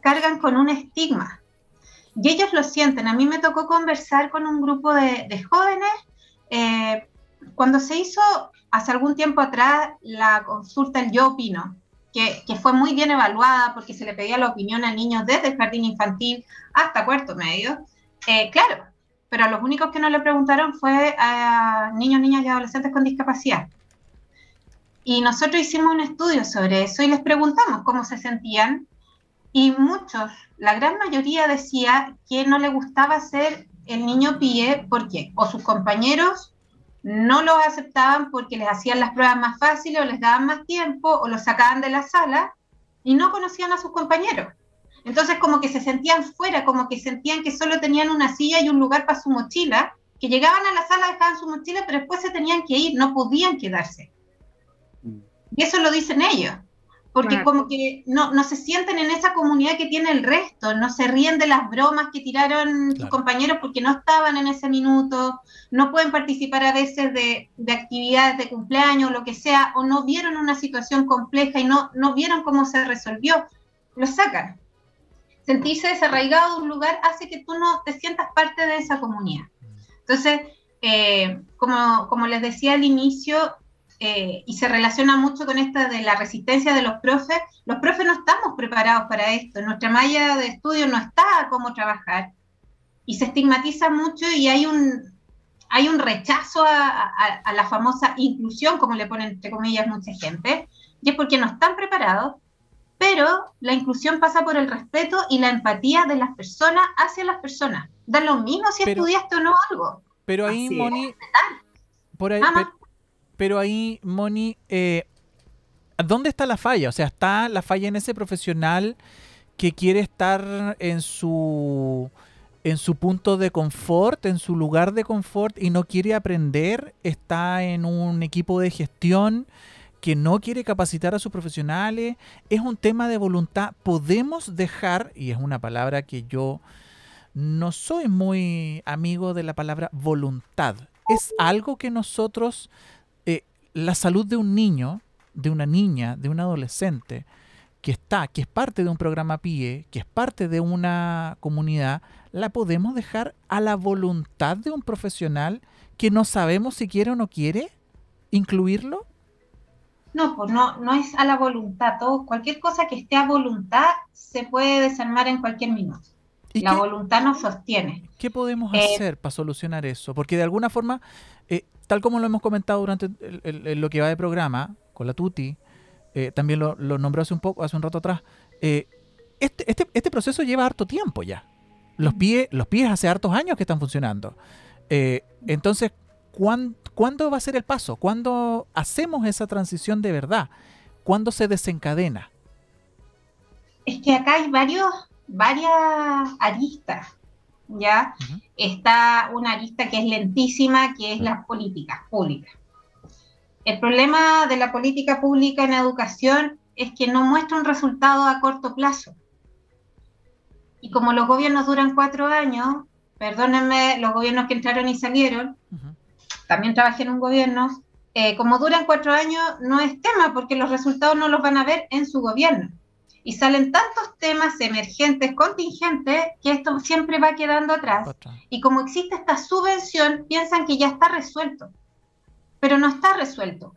cargan con un estigma. Y ellos lo sienten. A mí me tocó conversar con un grupo de, jóvenes. eh, cuando se hizo hace algún tiempo atrás la consulta El Yo Opino, que, que fue muy bien evaluada porque se le pedía la opinión a niños desde el jardín infantil hasta cuarto medio, eh, claro, pero a los únicos que no le preguntaron fue a niños, niñas y adolescentes con discapacidad. Y nosotros hicimos un estudio sobre eso y les preguntamos cómo se sentían y muchos, la gran mayoría decía que no le gustaba ser el niño PIE porque o sus compañeros no los aceptaban porque les hacían las pruebas más fáciles o les daban más tiempo o los sacaban de la sala y no conocían a sus compañeros. Entonces como que se sentían fuera, como que sentían que solo tenían una silla y un lugar para su mochila, que llegaban a la sala, dejaban su mochila, pero después se tenían que ir, no podían quedarse. Mm. Y eso lo dicen ellos, porque Claro. como que no, no se sienten en esa comunidad que tiene el resto, no se ríen de las bromas que tiraron sus Claro. compañeros porque no estaban en ese minuto, no pueden participar a veces de, de actividades de cumpleaños, lo que sea, o no vieron una situación compleja y no, no vieron cómo se resolvió, lo sacan. Sentirse desarraigado de un lugar hace que tú no te sientas parte de esa comunidad. Entonces, eh, como, como les decía al inicio, eh, y se relaciona mucho con esta de la resistencia de los profes, los profes no estamos preparados para esto, nuestra malla de estudio no está a cómo trabajar, y se estigmatiza mucho y hay un, hay un rechazo a, a- a la famosa inclusión, como le ponen entre comillas mucha gente, y es porque no están preparados, pero la inclusión pasa por el respeto y la empatía de las personas hacia las personas. Da lo mismo si Pero- estudiaste o no algo. Pero ahí. Moni, por ahí, Mamá. pe- pero ahí, Moni, eh, ¿dónde está la falla? O sea, ¿está la falla en ese profesional que quiere estar en su en su punto de confort, en su lugar de confort y no quiere aprender? ¿Está en un equipo de gestión que no quiere capacitar a sus profesionales? Es un tema de voluntad. Podemos dejar, y es una palabra que yo no soy muy amigo de la palabra voluntad. Es algo que nosotros, la salud de un niño, de una niña, de un adolescente, que está, que es parte de un programa PIE, que es parte de una comunidad, la podemos dejar a la voluntad de un profesional que no sabemos si quiere o no quiere incluirlo. No, pues no, no es a la voluntad. Todo, cualquier cosa que esté a voluntad se puede desarmar en cualquier minuto. ¿Y La qué, voluntad nos sostiene. qué podemos Eh, hacer para solucionar eso? Porque de alguna forma, eh, tal como lo hemos comentado durante el- el- el- lo que va de programa, con la Tuti, eh, también lo, lo nombró hace un poco, hace un rato atrás, este, este, este proceso lleva harto tiempo ya. Los pies, los pies hace hartos años que están funcionando. Entonces, ¿cuán- ¿cuándo va a ser el paso? ¿Cuándo hacemos esa transición de verdad? ¿Cuándo se desencadena? Es que acá hay varios, varias aristas. ¿ya? Está una arista que es lentísima, que es las políticas públicas. El problema de la política pública en educación es que no muestra un resultado a corto plazo. Y como los gobiernos duran cuatro años, perdónenme los gobiernos que entraron y salieron, también trabajé en un gobierno, eh, como duran cuatro años no es tema porque los resultados no los van a ver en su gobierno. Y salen tantos temas emergentes, contingentes, que esto siempre va quedando atrás. Y como existe esta subvención, piensan que ya está resuelto, pero no está resuelto.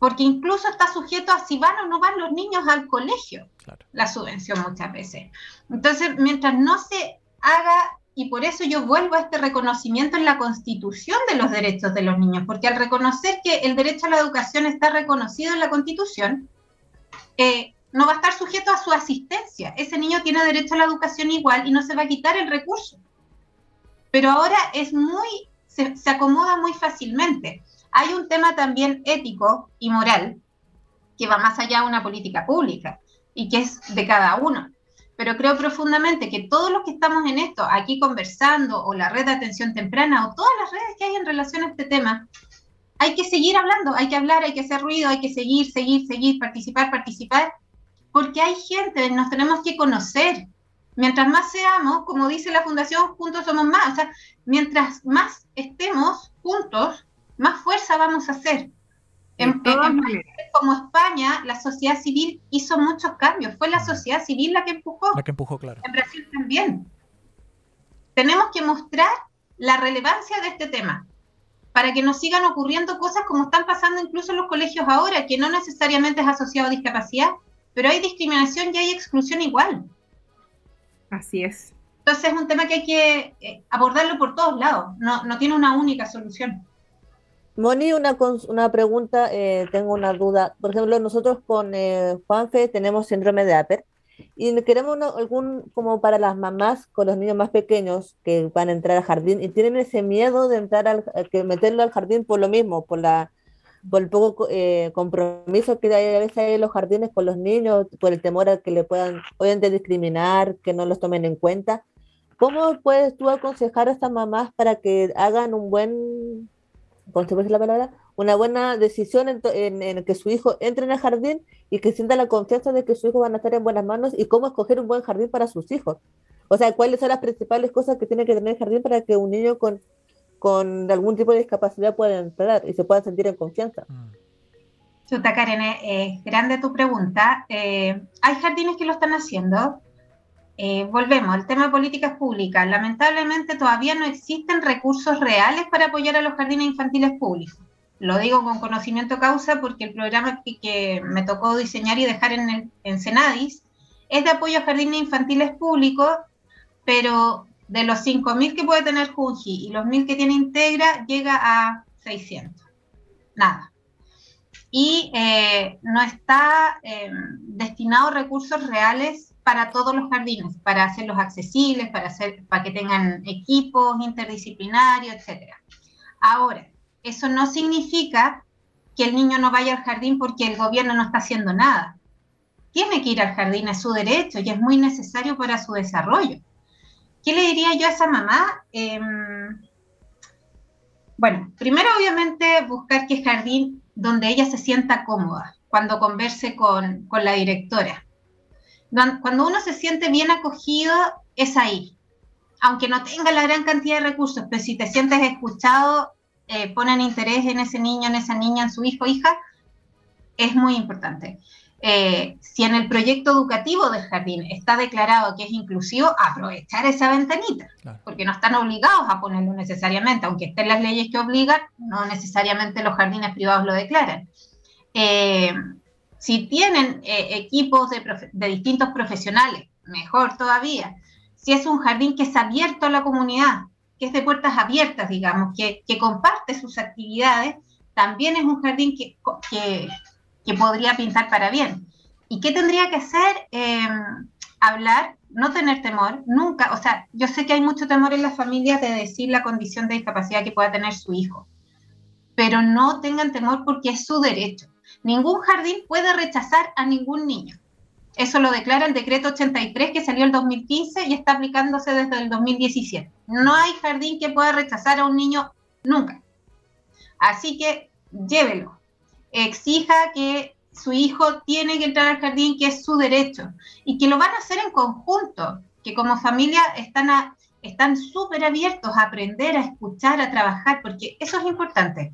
Porque incluso está sujeto a si van o no van los niños al colegio, la subvención muchas veces. Entonces, mientras no se haga, y por eso yo vuelvo a este reconocimiento en la constitución de los derechos de los niños, porque al reconocer que el derecho a la educación está reconocido en la constitución, eh, no va a estar sujeto a su asistencia. Ese niño tiene derecho a la educación igual y no se va a quitar el recurso. Pero ahora es muy, se, acomoda muy fácilmente. Hay un tema también ético y moral que va más allá de una política pública y que es de cada uno. Pero creo profundamente que todos los que estamos en esto, aquí conversando, o la red de atención temprana, o todas las redes que hay en relación a este tema, hay que seguir hablando, hay que hablar, hay que hacer ruido, hay que seguir, seguir, seguir, participar, participar, porque hay gente, nos tenemos que conocer. Mientras más seamos, como dice la Fundación Juntos Somos Más, o sea, mientras más estemos juntos, más fuerza vamos a hacer. En, países como España, la sociedad civil hizo muchos cambios. Fue la sociedad civil la que empujó. La que empujó, claro. En Brasil también. Tenemos que mostrar la relevancia de este tema para que nos sigan ocurriendo cosas como están pasando incluso en los colegios ahora, que no necesariamente es asociado a discapacidad, pero hay discriminación y hay exclusión igual. Así es. Entonces es un tema que hay que eh, abordarlo por todos lados, no, no tiene una única solución. Moni, una, una pregunta, eh, tengo una duda. Por ejemplo, nosotros con eh, Juanfe tenemos síndrome de Aper y queremos algún, como para las mamás con los niños más pequeños que van a entrar al jardín y tienen ese miedo de entrar al, que meterlo al jardín por lo mismo, por la por el poco eh, compromiso que hay a veces hay en los jardines con los niños, por el temor a que le puedan, obviamente, discriminar, que no los tomen en cuenta. ¿Cómo puedes tú aconsejar a estas mamás para que hagan un buen, ¿cómo se puede la palabra? Una buena decisión en, en, que su hijo entre en el jardín y que sienta la confianza de que su hijo van a estar en buenas manos y cómo escoger un buen jardín para sus hijos. O sea, cuáles son las principales cosas que tiene que tener el jardín para que un niño con con algún tipo de discapacidad pueden entrar y se puedan sentir en confianza. Mm. Chuta, Karen, es grande tu pregunta. Eh, hay jardines que lo están haciendo. Eh, volvemos al tema de políticas públicas. Lamentablemente todavía no existen recursos reales para apoyar a los jardines infantiles públicos. Lo digo con conocimiento causa porque el programa que, me tocó diseñar y dejar en, el, en Senadis es de apoyo a jardines infantiles públicos, pero de los 5.000 que puede tener Junji y los 1.000 que tiene Integra, llega a 600. Nada. Y eh, no está eh, destinado recursos reales para todos los jardines, para hacerlos accesibles, para, hacer, para que tengan equipos interdisciplinarios, etc. Ahora, eso no significa que el niño no vaya al jardín porque el gobierno no está haciendo nada. Tiene que ir al jardín, es su derecho y es muy necesario para su desarrollo. ¿Qué le diría yo a esa mamá? Em, bueno, primero obviamente buscar que jardín donde ella se sienta cómoda cuando converse con, la directora. Cuando uno se siente bien acogido, es ahí. Aunque no tenga la gran cantidad de recursos, pero si te sientes escuchado, eh, ponen interés en ese niño, en esa niña, en su hijo hija, es muy importante. Eh, si en el proyecto educativo del jardín está declarado que es inclusivo, aprovechar esa ventanita, porque no están obligados a ponerlo necesariamente, aunque estén las leyes que obligan, no necesariamente los jardines privados lo declaran. Eh, si tienen eh, equipos de, distintos profesionales, mejor todavía. Si es un jardín que es abierto a la comunidad, que es de puertas abiertas, digamos, que, comparte sus actividades, también es un jardín que, que que podría pintar para bien. ¿Y qué tendría que hacer? Em, hablar, no tener temor, nunca, o sea, yo sé que hay mucho temor en las familias de decir la condición de discapacidad que pueda tener su hijo, pero no tengan temor porque es su derecho. Ningún jardín puede rechazar a ningún niño. Eso lo declara el decreto 83 que salió el 2015 y está aplicándose desde el 2017. No hay jardín que pueda rechazar a un niño nunca. Así que llévelo, exija que su hijo tiene que entrar al jardín, que es su derecho, y que lo van a hacer en conjunto, que como familia están están súper abiertos a aprender, a escuchar, a trabajar, porque eso es importante.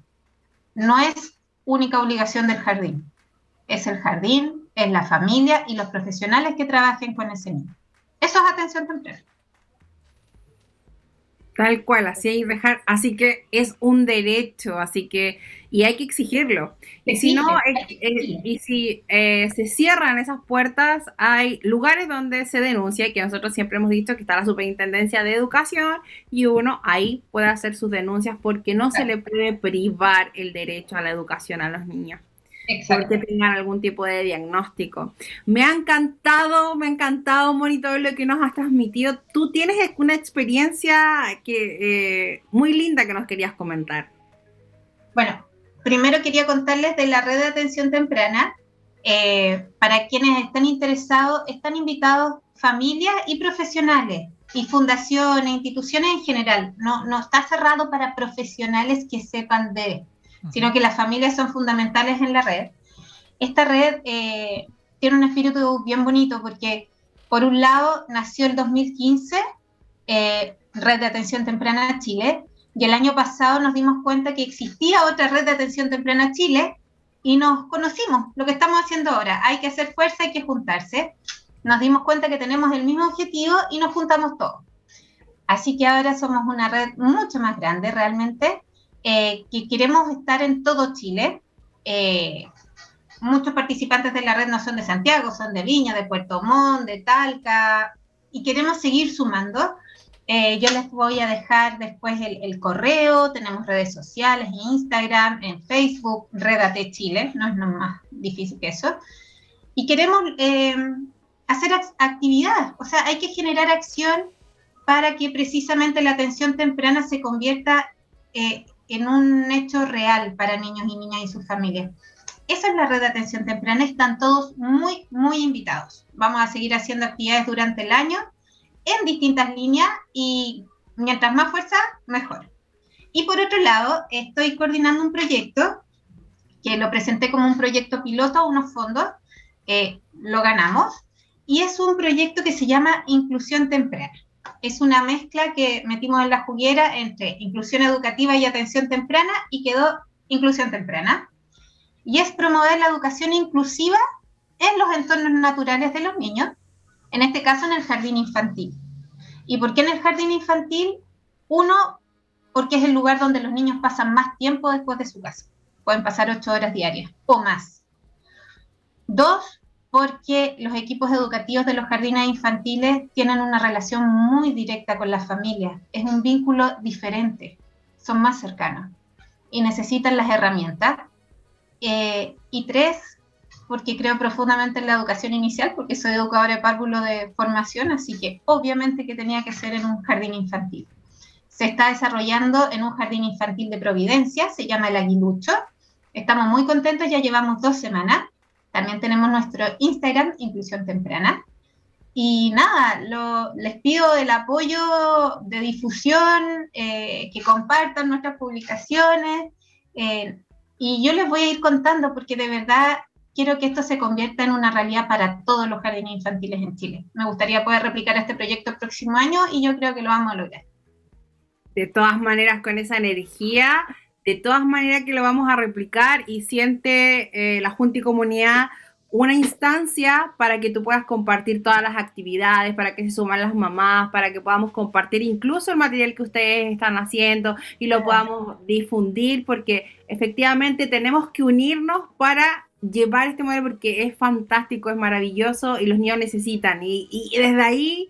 No es única obligación del jardín. Es el jardín, es la familia y los profesionales que trabajen con ese niño. Eso es atención temprana. Tal cual, así hay dejar, así que es un derecho, así que, y hay que exigirlo. Y si no, y si eh, se cierran esas puertas, hay lugares donde se denuncia, que nosotros siempre hemos dicho que está la Superintendencia de Educación, y uno ahí puede hacer sus denuncias porque no se le puede privar el derecho a la educación a los niños porque tengan algún tipo de diagnóstico. Me ha encantado, me ha encantado, Monito, lo que nos has transmitido. Tú tienes una experiencia que, eh, muy linda que nos querías comentar. Bueno, primero quería contarles de la red de atención temprana. Eh, para quienes están interesados, están invitados familias y profesionales y fundaciones, instituciones en general. No, no está cerrado para profesionales que sepan de sino que las familias son fundamentales en la red. Esta red eh, tiene un espíritu bien bonito porque, por un lado, nació el 2015, eh, Red de Atención Temprana Chile, y el año pasado nos dimos cuenta que existía otra red de atención temprana Chile y nos conocimos, lo que estamos haciendo ahora. Hay que hacer fuerza, hay que juntarse. Nos dimos cuenta que tenemos el mismo objetivo y nos juntamos todos. Así que ahora somos una red mucho más grande realmente eh, que queremos estar en todo Chile. Eh, muchos participantes de la red no son de Santiago, son de Viña, de Puerto Montt, de Talca, y queremos seguir sumando. Eh, yo les voy a dejar después el, correo, tenemos redes sociales, Instagram, en Facebook, Redate Chile, no es más difícil que eso. Y queremos hacer actividad, o sea, hay que generar acción para que precisamente la atención temprana se convierta eh, en un hecho real para niños y niñas y sus familias. Esa es la red de atención temprana, están todos muy, muy invitados. Vamos a seguir haciendo actividades durante el año en distintas líneas y mientras más fuerza, mejor. Y por otro lado, estoy coordinando un proyecto que lo presenté como un proyecto piloto a unos fondos, lo ganamos, y es un proyecto que se llama Inclusión Temprana es una mezcla que metimos en la juguera entre inclusión educativa y atención temprana y quedó inclusión temprana. Y es promover la educación inclusiva en los entornos naturales de los niños, en este caso en el jardín infantil. ¿Y por qué en el jardín infantil? Uno, porque es el lugar donde los niños pasan más tiempo después de su casa. Pueden pasar ocho horas diarias o más. Dos, porque los equipos educativos de los jardines infantiles tienen una relación muy directa con las familias. Es un vínculo diferente, son más cercanos y necesitan las herramientas. Eh, y tres, porque creo profundamente en la educación inicial, porque soy educadora de párvulo de formación, así que obviamente que tenía que ser en un jardín infantil. Se está desarrollando en un jardín infantil de Providencia, se llama El Aguilucho. Estamos muy contentos, ya llevamos dos semanas también tenemos nuestro Instagram, Inclusión Temprana. Y nada, les pido el apoyo de difusión, eh, que compartan nuestras publicaciones. Eh, y yo les voy a ir contando porque de verdad quiero que esto se convierta en una realidad para todos los jardines infantiles en Chile. Me gustaría poder replicar este proyecto el próximo año y yo creo que lo vamos a lograr. De todas maneras, con esa energía, de todas maneras que lo vamos a replicar y siente eh, la Junta y Comunidad una instancia para que tú puedas compartir todas las actividades, para que se suman las mamás, para que podamos compartir incluso el material que ustedes están haciendo y lo podamos difundir, porque efectivamente tenemos que unirnos para llevar este modelo porque es fantástico, es maravilloso y los niños necesitan. Y, y desde ahí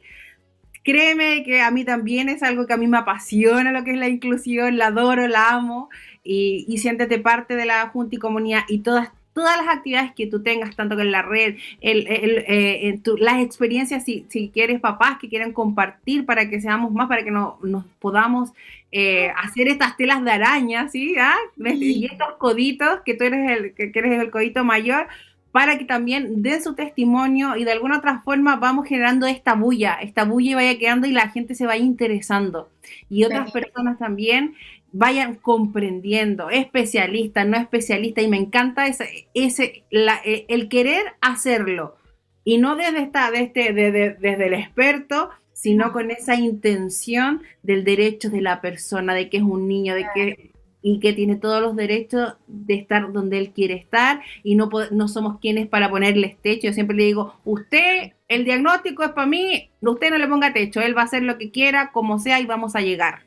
Créeme que a mí también es algo que a mí me apasiona lo que es la inclusión, la adoro, la amo y, y siéntete parte de la Junta y Comunidad y todas todas las actividades que tú tengas, tanto en la red, el, eh, las experiencias, si, si, quieres papás que quieran compartir para que seamos más, para que no, nos podamos eh, hacer estas telas de araña, ¿sí? ¿Ah? Y estos coditos, que tú eres el, que eres el codito mayor, para que también den su testimonio y de alguna otra forma vamos generando esta bulla, esta bulla vaya quedando y la gente se vaya interesando. Y otras personas también vayan comprendiendo, especialista, no especialista, y me encanta ese, ese e, el querer hacerlo, y no desde, esta, este, desde el experto, sino con esa intención del derecho de la persona, de que es un niño, de que y que tiene todos los derechos de estar donde él quiere estar y no, no somos quienes para ponerles techo. Yo siempre le digo, usted, el diagnóstico es para mí, usted no le ponga techo, él va a hacer lo que quiera, como sea, y vamos a llegar.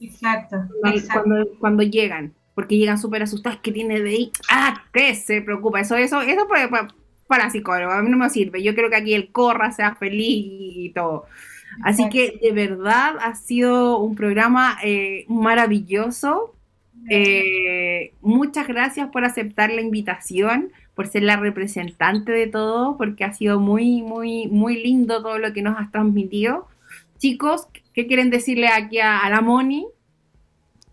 Exacto. Cuando, cuando llegan, porque llegan súper asustados, que tiene de ahí? Ah, ¿qué se preocupa? Eso, eso, eso para, para, para psicólogo, a mí no me sirve. Yo creo que aquí él corra, sea feliz y todo. Así que de verdad ha sido un programa eh, maravilloso. Eh, muchas gracias por aceptar la invitación, por ser la representante de todo, porque ha sido muy, muy, muy lindo todo lo que nos has transmitido. Chicos, ¿qué quieren decirle aquí a, la Moni?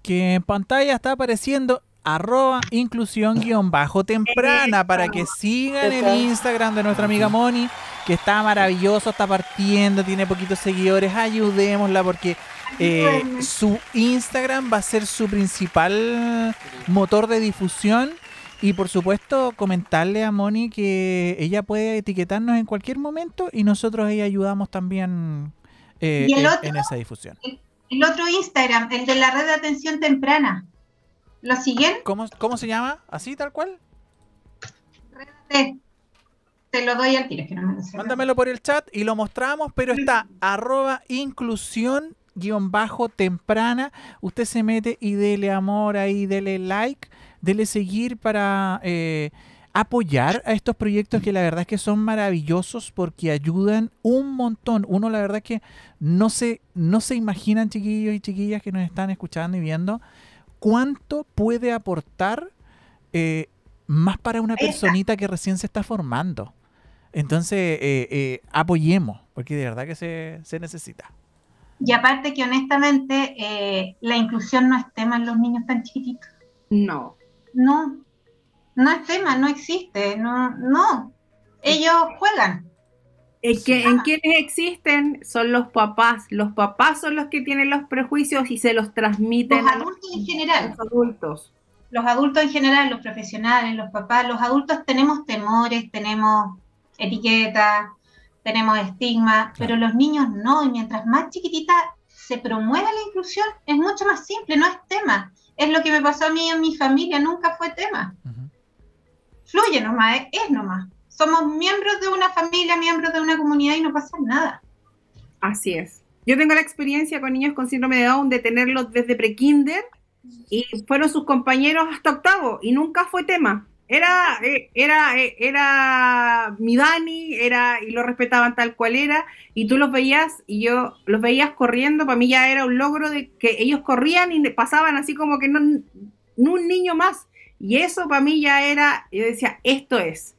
Que en pantalla está apareciendo arroba inclusión guion bajo temprana para que sigan el Instagram de nuestra amiga Moni, que está maravilloso, está partiendo, tiene poquitos seguidores, ayudémosla porque eh, su Instagram va a ser su principal motor de difusión. Y por supuesto, comentarle a Moni que ella puede etiquetarnos en cualquier momento y nosotros ahí ayudamos también eh, en, esa difusión. El, otro Instagram, el de la red de atención temprana. ¿Lo siguen? ¿Cómo, cómo se llama? ¿Así, tal cual? Te lo doy al tiro, que no me lo. Mándamelo por el chat y lo mostramos, pero está *laughs* arroba inclusión guion bajo temprana. Usted se mete y dele amor ahí, dele like, dele seguir para eh, apoyar a estos proyectos que la verdad es que son maravillosos porque ayudan un montón. Uno la verdad es que no se, no se imaginan chiquillos y chiquillas que nos están escuchando y viendo cuánto puede aportar eh, más para una personita que recién se está formando. Entonces, eh, apoyemos, porque de verdad que se, se necesita. Y aparte que honestamente eh, la inclusión no es tema en los niños tan chiquititos. No. No, no es tema, no existe, no, no. Ellos juegan. Es que en quienes existen son los papás. Los papás son los que tienen los prejuicios y se los transmiten los adultos en general. Los adultos. Los adultos en general, los profesionales, los papás, los adultos tenemos temores, tenemos etiquetas, tenemos estigma, pero los niños no, y mientras más chiquitita se promueva la inclusión, es mucho más simple, no es tema. Es lo que me pasó a mí en mi familia, nunca fue tema. Fluye nomás, es, nomás. Somos miembros de una familia, miembros de una comunidad y no pasa nada. Así es. Yo tengo la experiencia con niños con síndrome de Down de tenerlos desde prekinder y fueron sus compañeros hasta octavo y nunca fue tema. Era, eh, era, eh, era mi Dani, era, y lo respetaban tal cual era, y tú los veías, y yo los veías corriendo, para mí ya era un logro de que ellos corrían y pasaban así como que no, un niño más. Y eso para mí ya era, yo decía, esto es.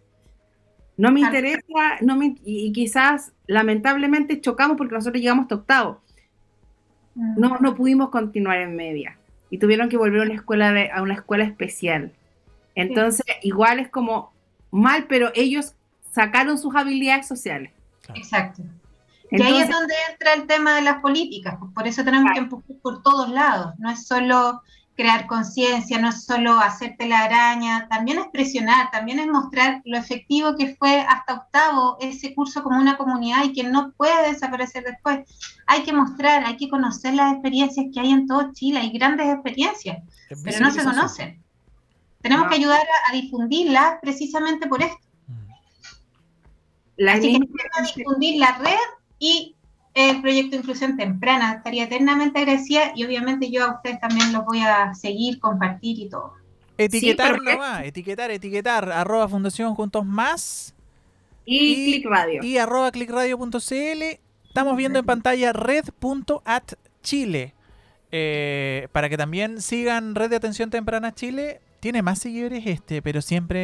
No me interesa, no me, y, quizás lamentablemente chocamos porque nosotros llegamos hasta octavo. No, no pudimos continuar en media. Y tuvieron que volver a una escuela, de, a una escuela especial. Entonces, igual es como mal, pero ellos sacaron sus habilidades sociales. Exacto. y ahí es donde entra el tema de las políticas, pues, por eso tenemos que empujar por todos lados, no es solo crear conciencia, no es solo hacerte la araña, también es presionar, también es mostrar lo efectivo que fue hasta octavo ese curso como una comunidad y que no puede desaparecer después. Hay que mostrar, hay que conocer las experiencias que hay en todo Chile, hay grandes experiencias, pero no se conocen. Tenemos que ayudar a, difundirla precisamente por esto. La Así que que difundir la red y el proyecto de inclusión temprana. Estaría eternamente agradecida y obviamente yo a ustedes también los voy a seguir, compartir y todo. Etiquetar nomás, etiquetar, etiquetar, arroba fundación juntos más. Y, y click radio. Y arroba clickradio.cl. Estamos viendo en pantalla red.atchile. Eh, para que también sigan Red de Atención Temprana Chile tiene más seguidores este, pero siempre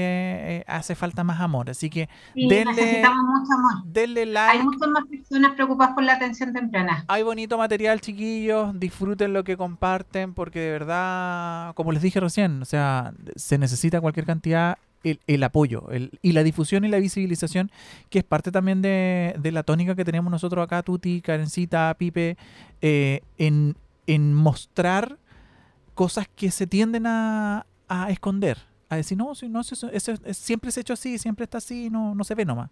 eh, hace falta más amor. Así que denle, necesitamos mucho amor. denle like. Hay muchas más personas preocupadas por la atención temprana. Hay bonito material, chiquillos. Disfruten lo que comparten, porque de verdad, como les dije recién, o sea, se necesita cualquier cantidad. El, apoyo y la difusión y la visibilización, que es parte también de, la tónica que tenemos nosotros acá, Tuti, Karencita, Pipe, eh, en, en mostrar cosas que se tienden a, a esconder, a decir, no, no eso, siempre se ha hecho así, siempre está así, no, no se ve nomás.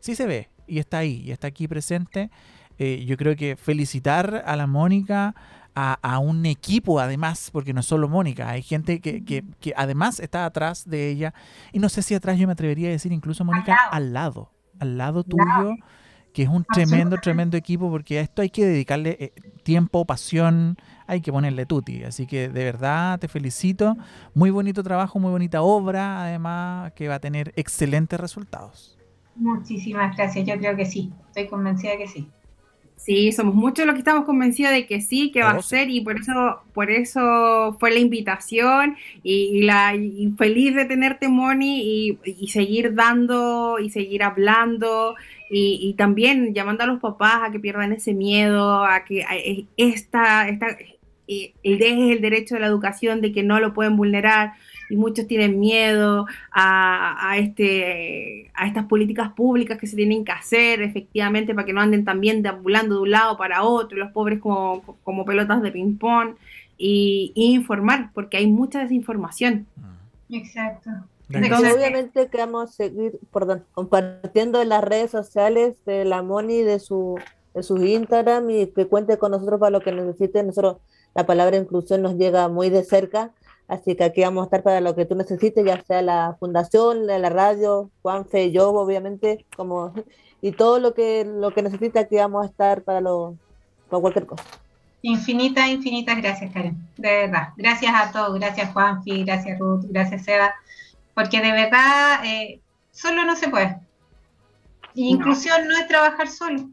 Sí se ve y está ahí, y está aquí presente. Eh, yo creo que felicitar a la Mónica, a, un equipo además, porque no es solo Mónica, hay gente que, que, que, además está atrás de ella, y no sé si atrás yo me atrevería a decir incluso Mónica al lado, al lado, tuyo, que es un tremendo, tremendo equipo, porque a esto hay que dedicarle eh, tiempo, pasión, hay que ponerle tuti. Así que de verdad te felicito, muy bonito trabajo, muy bonita obra, además que va a tener excelentes resultados. Muchísimas gracias, yo creo que sí, estoy convencida de que sí. Sí, somos muchos los que estamos convencidos de que sí, que va a ser y por eso, por eso fue la invitación y, la feliz de tenerte, Moni, y, seguir dando y seguir hablando y, también llamando a los papás a que pierdan ese miedo, a que esta, esta, eh, el, el derecho de la educación, de que no lo pueden vulnerar y muchos tienen miedo a, este, a estas políticas públicas que se tienen que hacer efectivamente para que no anden también deambulando de un lado para otro, los pobres como, como pelotas de ping-pong, y, informar, porque hay mucha desinformación. Exacto. Entonces, obviamente que vamos a seguir compartiendo en las redes sociales de la Moni, de su, de su Instagram y que cuente con nosotros para lo que necesite. Nosotros la palabra inclusión nos llega muy de cerca Así que aquí vamos a estar para lo que tú necesites, ya sea la fundación, la, radio, Juanfe, yo, obviamente, como y todo lo que lo que necesite aquí vamos a estar para lo para cualquier cosa. Infinitas, infinitas gracias, Karen. De verdad. Gracias a todos. Gracias, Juanfi. Gracias, Ruth. Gracias, Seba. Porque de verdad, eh, solo no se puede. Inclusión no es trabajar solo.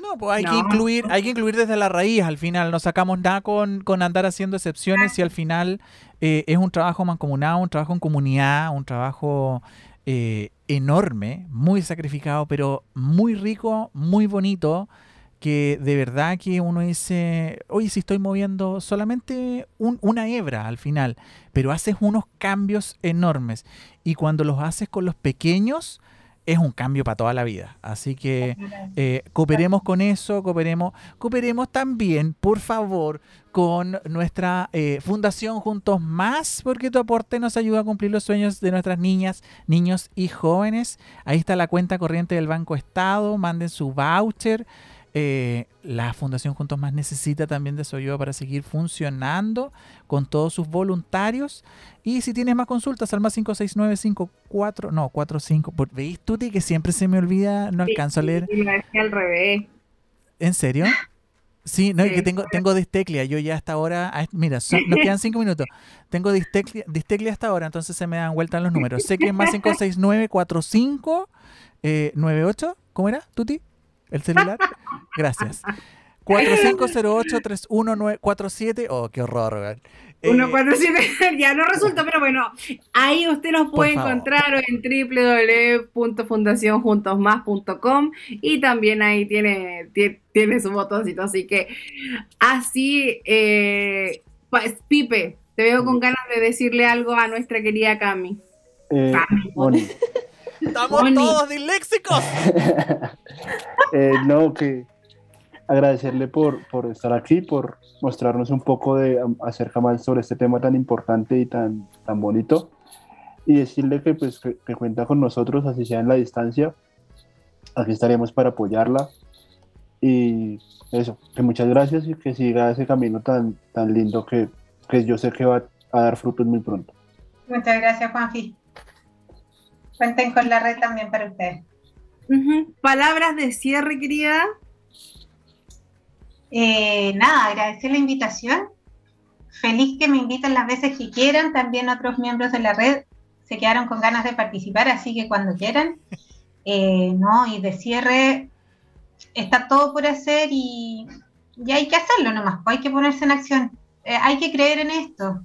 No, pues hay que incluir, hay que incluir desde la raíz al final. No sacamos nada con, andar haciendo excepciones y al final eh, es un trabajo mancomunado, un trabajo en comunidad, un trabajo eh, enorme, muy sacrificado, pero muy rico, muy bonito. Que de verdad que uno dice, oye, si estoy moviendo solamente una hebra al final, pero haces unos cambios enormes. Y cuando los haces con los pequeños, es un cambio para toda la vida. Así que eh, cooperemos con eso, cooperemos, cooperemos también, por favor, con nuestra eh, Fundación Juntos Más, porque tu aporte nos ayuda a cumplir los sueños de nuestras niñas, niños y jóvenes. Ahí está la cuenta corriente del Banco Estado, manden su voucher. Eh, la Fundación Juntos Más necesita también de su ayuda para seguir funcionando con todos sus voluntarios. Y si tienes más consultas, al más 56954, no, 45. ¿Veis, Tuti, que siempre se me olvida, no alcanzo a leer? al revés. ¿En serio? Sí, no, que tengo, tengo disteclia. Yo ya hasta ahora, mira, nos quedan cinco minutos. Tengo disteclia, disteclia hasta ahora, entonces se me dan vuelta los números. Sé que es más 56945 eh, 98. ¿Cómo era, Tuti? ¿El celular? Gracias. 4508-31947. Oh, qué horror, 147, *laughs* ya no resulta, *laughs* pero bueno, ahí usted nos puede encontrar en www.fundacionjuntosmás.com y también ahí tiene, tiene, su botoncito, así que así, eh, pues, Pipe, te veo con ganas de decirle algo a nuestra querida Cami. Eh, Cami. *laughs* Estamos todos disléxicos. *laughs* Eh, no, que agradecerle por, por estar aquí, por mostrarnos un poco de acerca más sobre este tema tan importante y tan, tan bonito. Y decirle que, pues, que, cuenta con nosotros, así sea en la distancia. Aquí estaremos para apoyarla. Y eso, que muchas gracias y que siga ese camino tan, tan lindo que, que yo sé que va a dar frutos muy pronto. Muchas gracias, Juanfi. Cuenten con la red también para ustedes. Palabras de cierre, querida. Eh, nada, agradecer la invitación. Feliz que me inviten las veces que quieran. También otros miembros de la red se quedaron con ganas de participar, así que cuando quieran. Eh, no, y de cierre está todo por hacer y, hay que hacerlo nomás, hay que ponerse en acción. Eh, hay que creer en esto.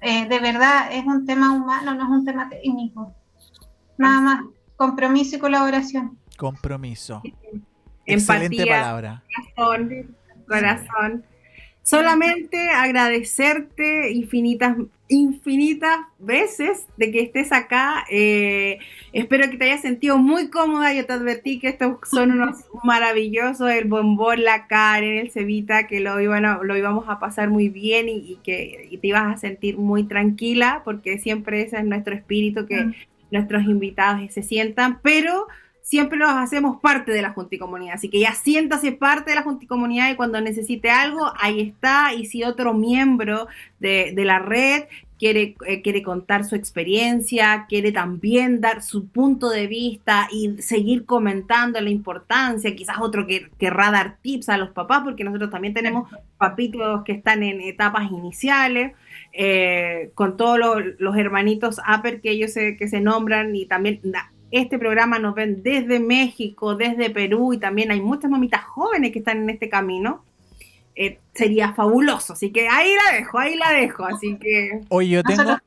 de verdad, es un tema humano, no es un tema técnico. Nada más, compromiso y colaboración. Compromiso. Excelente palabra. Corazón, corazón. Solamente agradecerte infinitas, infinitas veces de que estés acá. Eh, espero que te hayas sentido muy cómoda. Yo te advertí que estos son unos maravillosos, el bombón, la Karen, el cevita, que lo, iban lo íbamos a pasar muy bien y, que te ibas a sentir muy tranquila, porque siempre ese es nuestro espíritu, que mm. Nuestros invitados se sientan, pero siempre los hacemos parte de la Junta y Comunidad. Así que ya siéntase parte de la Junta y cuando necesite algo, ahí está. Y si otro miembro de, de la red quiere, eh, quiere contar su experiencia, quiere también dar su punto de vista y seguir comentando la importancia, quizás otro que querrá dar tips a los papás, porque nosotros también tenemos papitos que están en etapas iniciales, eh, con todos los, los hermanitos Upper que ellos se, que se nombran y también este programa nos ven desde México, desde Perú y también hay muchas mamitas jóvenes que están en este camino. Eh, sería fabuloso. Así que ahí la dejo, ahí la dejo. Así que. Oye, yo tengo.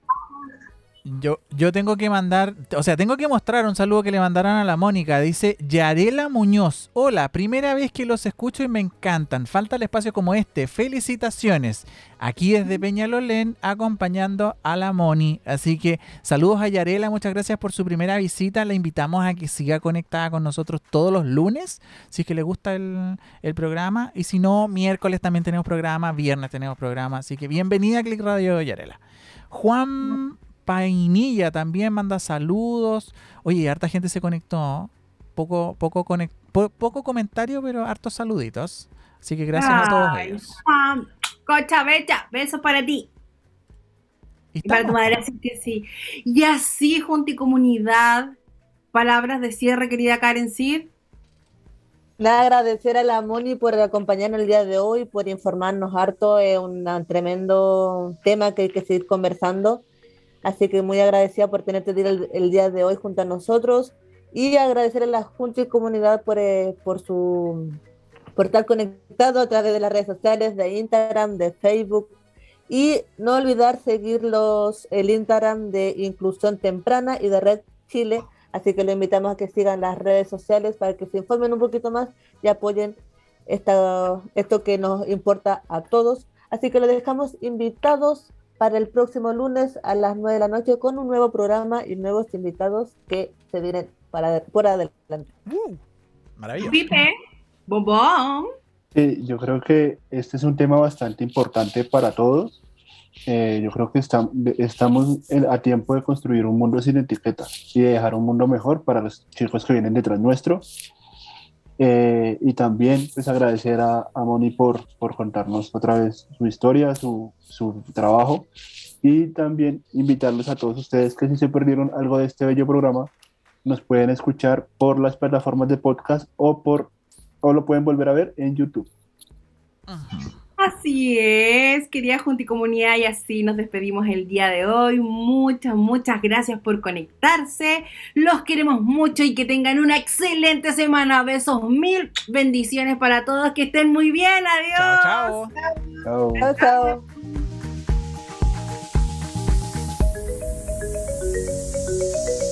Yo, yo tengo que mandar, o sea, tengo que mostrar un saludo que le mandaron a la Mónica. Dice Yarela Muñoz. Hola, primera vez que los escucho y me encantan. Falta el espacio como este. Felicitaciones. Aquí desde Peñalolén acompañando a la Moni. Así que saludos a Yarela, muchas gracias por su primera visita. La invitamos a que siga conectada con nosotros todos los lunes, si es que le gusta el, el programa. Y si no, miércoles también tenemos programa, viernes tenemos programa. Así que bienvenida a Click Radio Yarela. Juan Painilla también manda saludos. Oye, harta gente se conectó. Poco, poco, conect, po, poco comentario, pero hartos saluditos. Así que gracias a todos ellos. Cocha Becha, besos para ti. Y Y para tu madre, así que sí. Y así, junto y comunidad, palabras de cierre, querida Karen Sid. Nada, agradecer a la Moni por acompañarnos el día de hoy, por informarnos harto. Es un tremendo tema que hay que seguir conversando. Así que muy agradecida por tenerte el, el día de hoy junto a nosotros. Y agradecer a la Junta y Comunidad por, eh, por su por estar conectado a través de las redes sociales, de Instagram, de Facebook. Y no olvidar seguir los, el Instagram de Inclusión Temprana y de Red Chile. Así que lo invitamos a que sigan las redes sociales para que se informen un poquito más y apoyen esta, esto que nos importa a todos. Así que lo dejamos invitados para el próximo lunes a las 9 de la noche con un nuevo programa y nuevos invitados que se vienen para, por adelante. Uh, maravilloso. Pipe, bombón. Sí, yo creo que este es un tema bastante importante para todos. Eh, yo creo que está- estamos en- a tiempo de construir un mundo sin etiquetas y de dejar un mundo mejor para los chicos que vienen detrás nuestro. Eh, y también pues agradecer a, a Moni por, por contarnos otra vez su historia, su, su trabajo y también invitarlos a todos ustedes que si se perdieron algo de este bello programa, nos pueden escuchar por las plataformas de podcast o por o lo pueden volver a ver en YouTube. Así es, querida Junta y Comunidad, y así nos despedimos el día de hoy. Muchas, muchas gracias por conectarse. Los queremos mucho y que tengan una excelente semana. Besos, mil bendiciones para todos. Que estén muy bien. Adiós. Chao, chao. Chao. Chao, chao.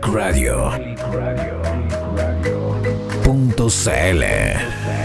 Radio. Punto CL.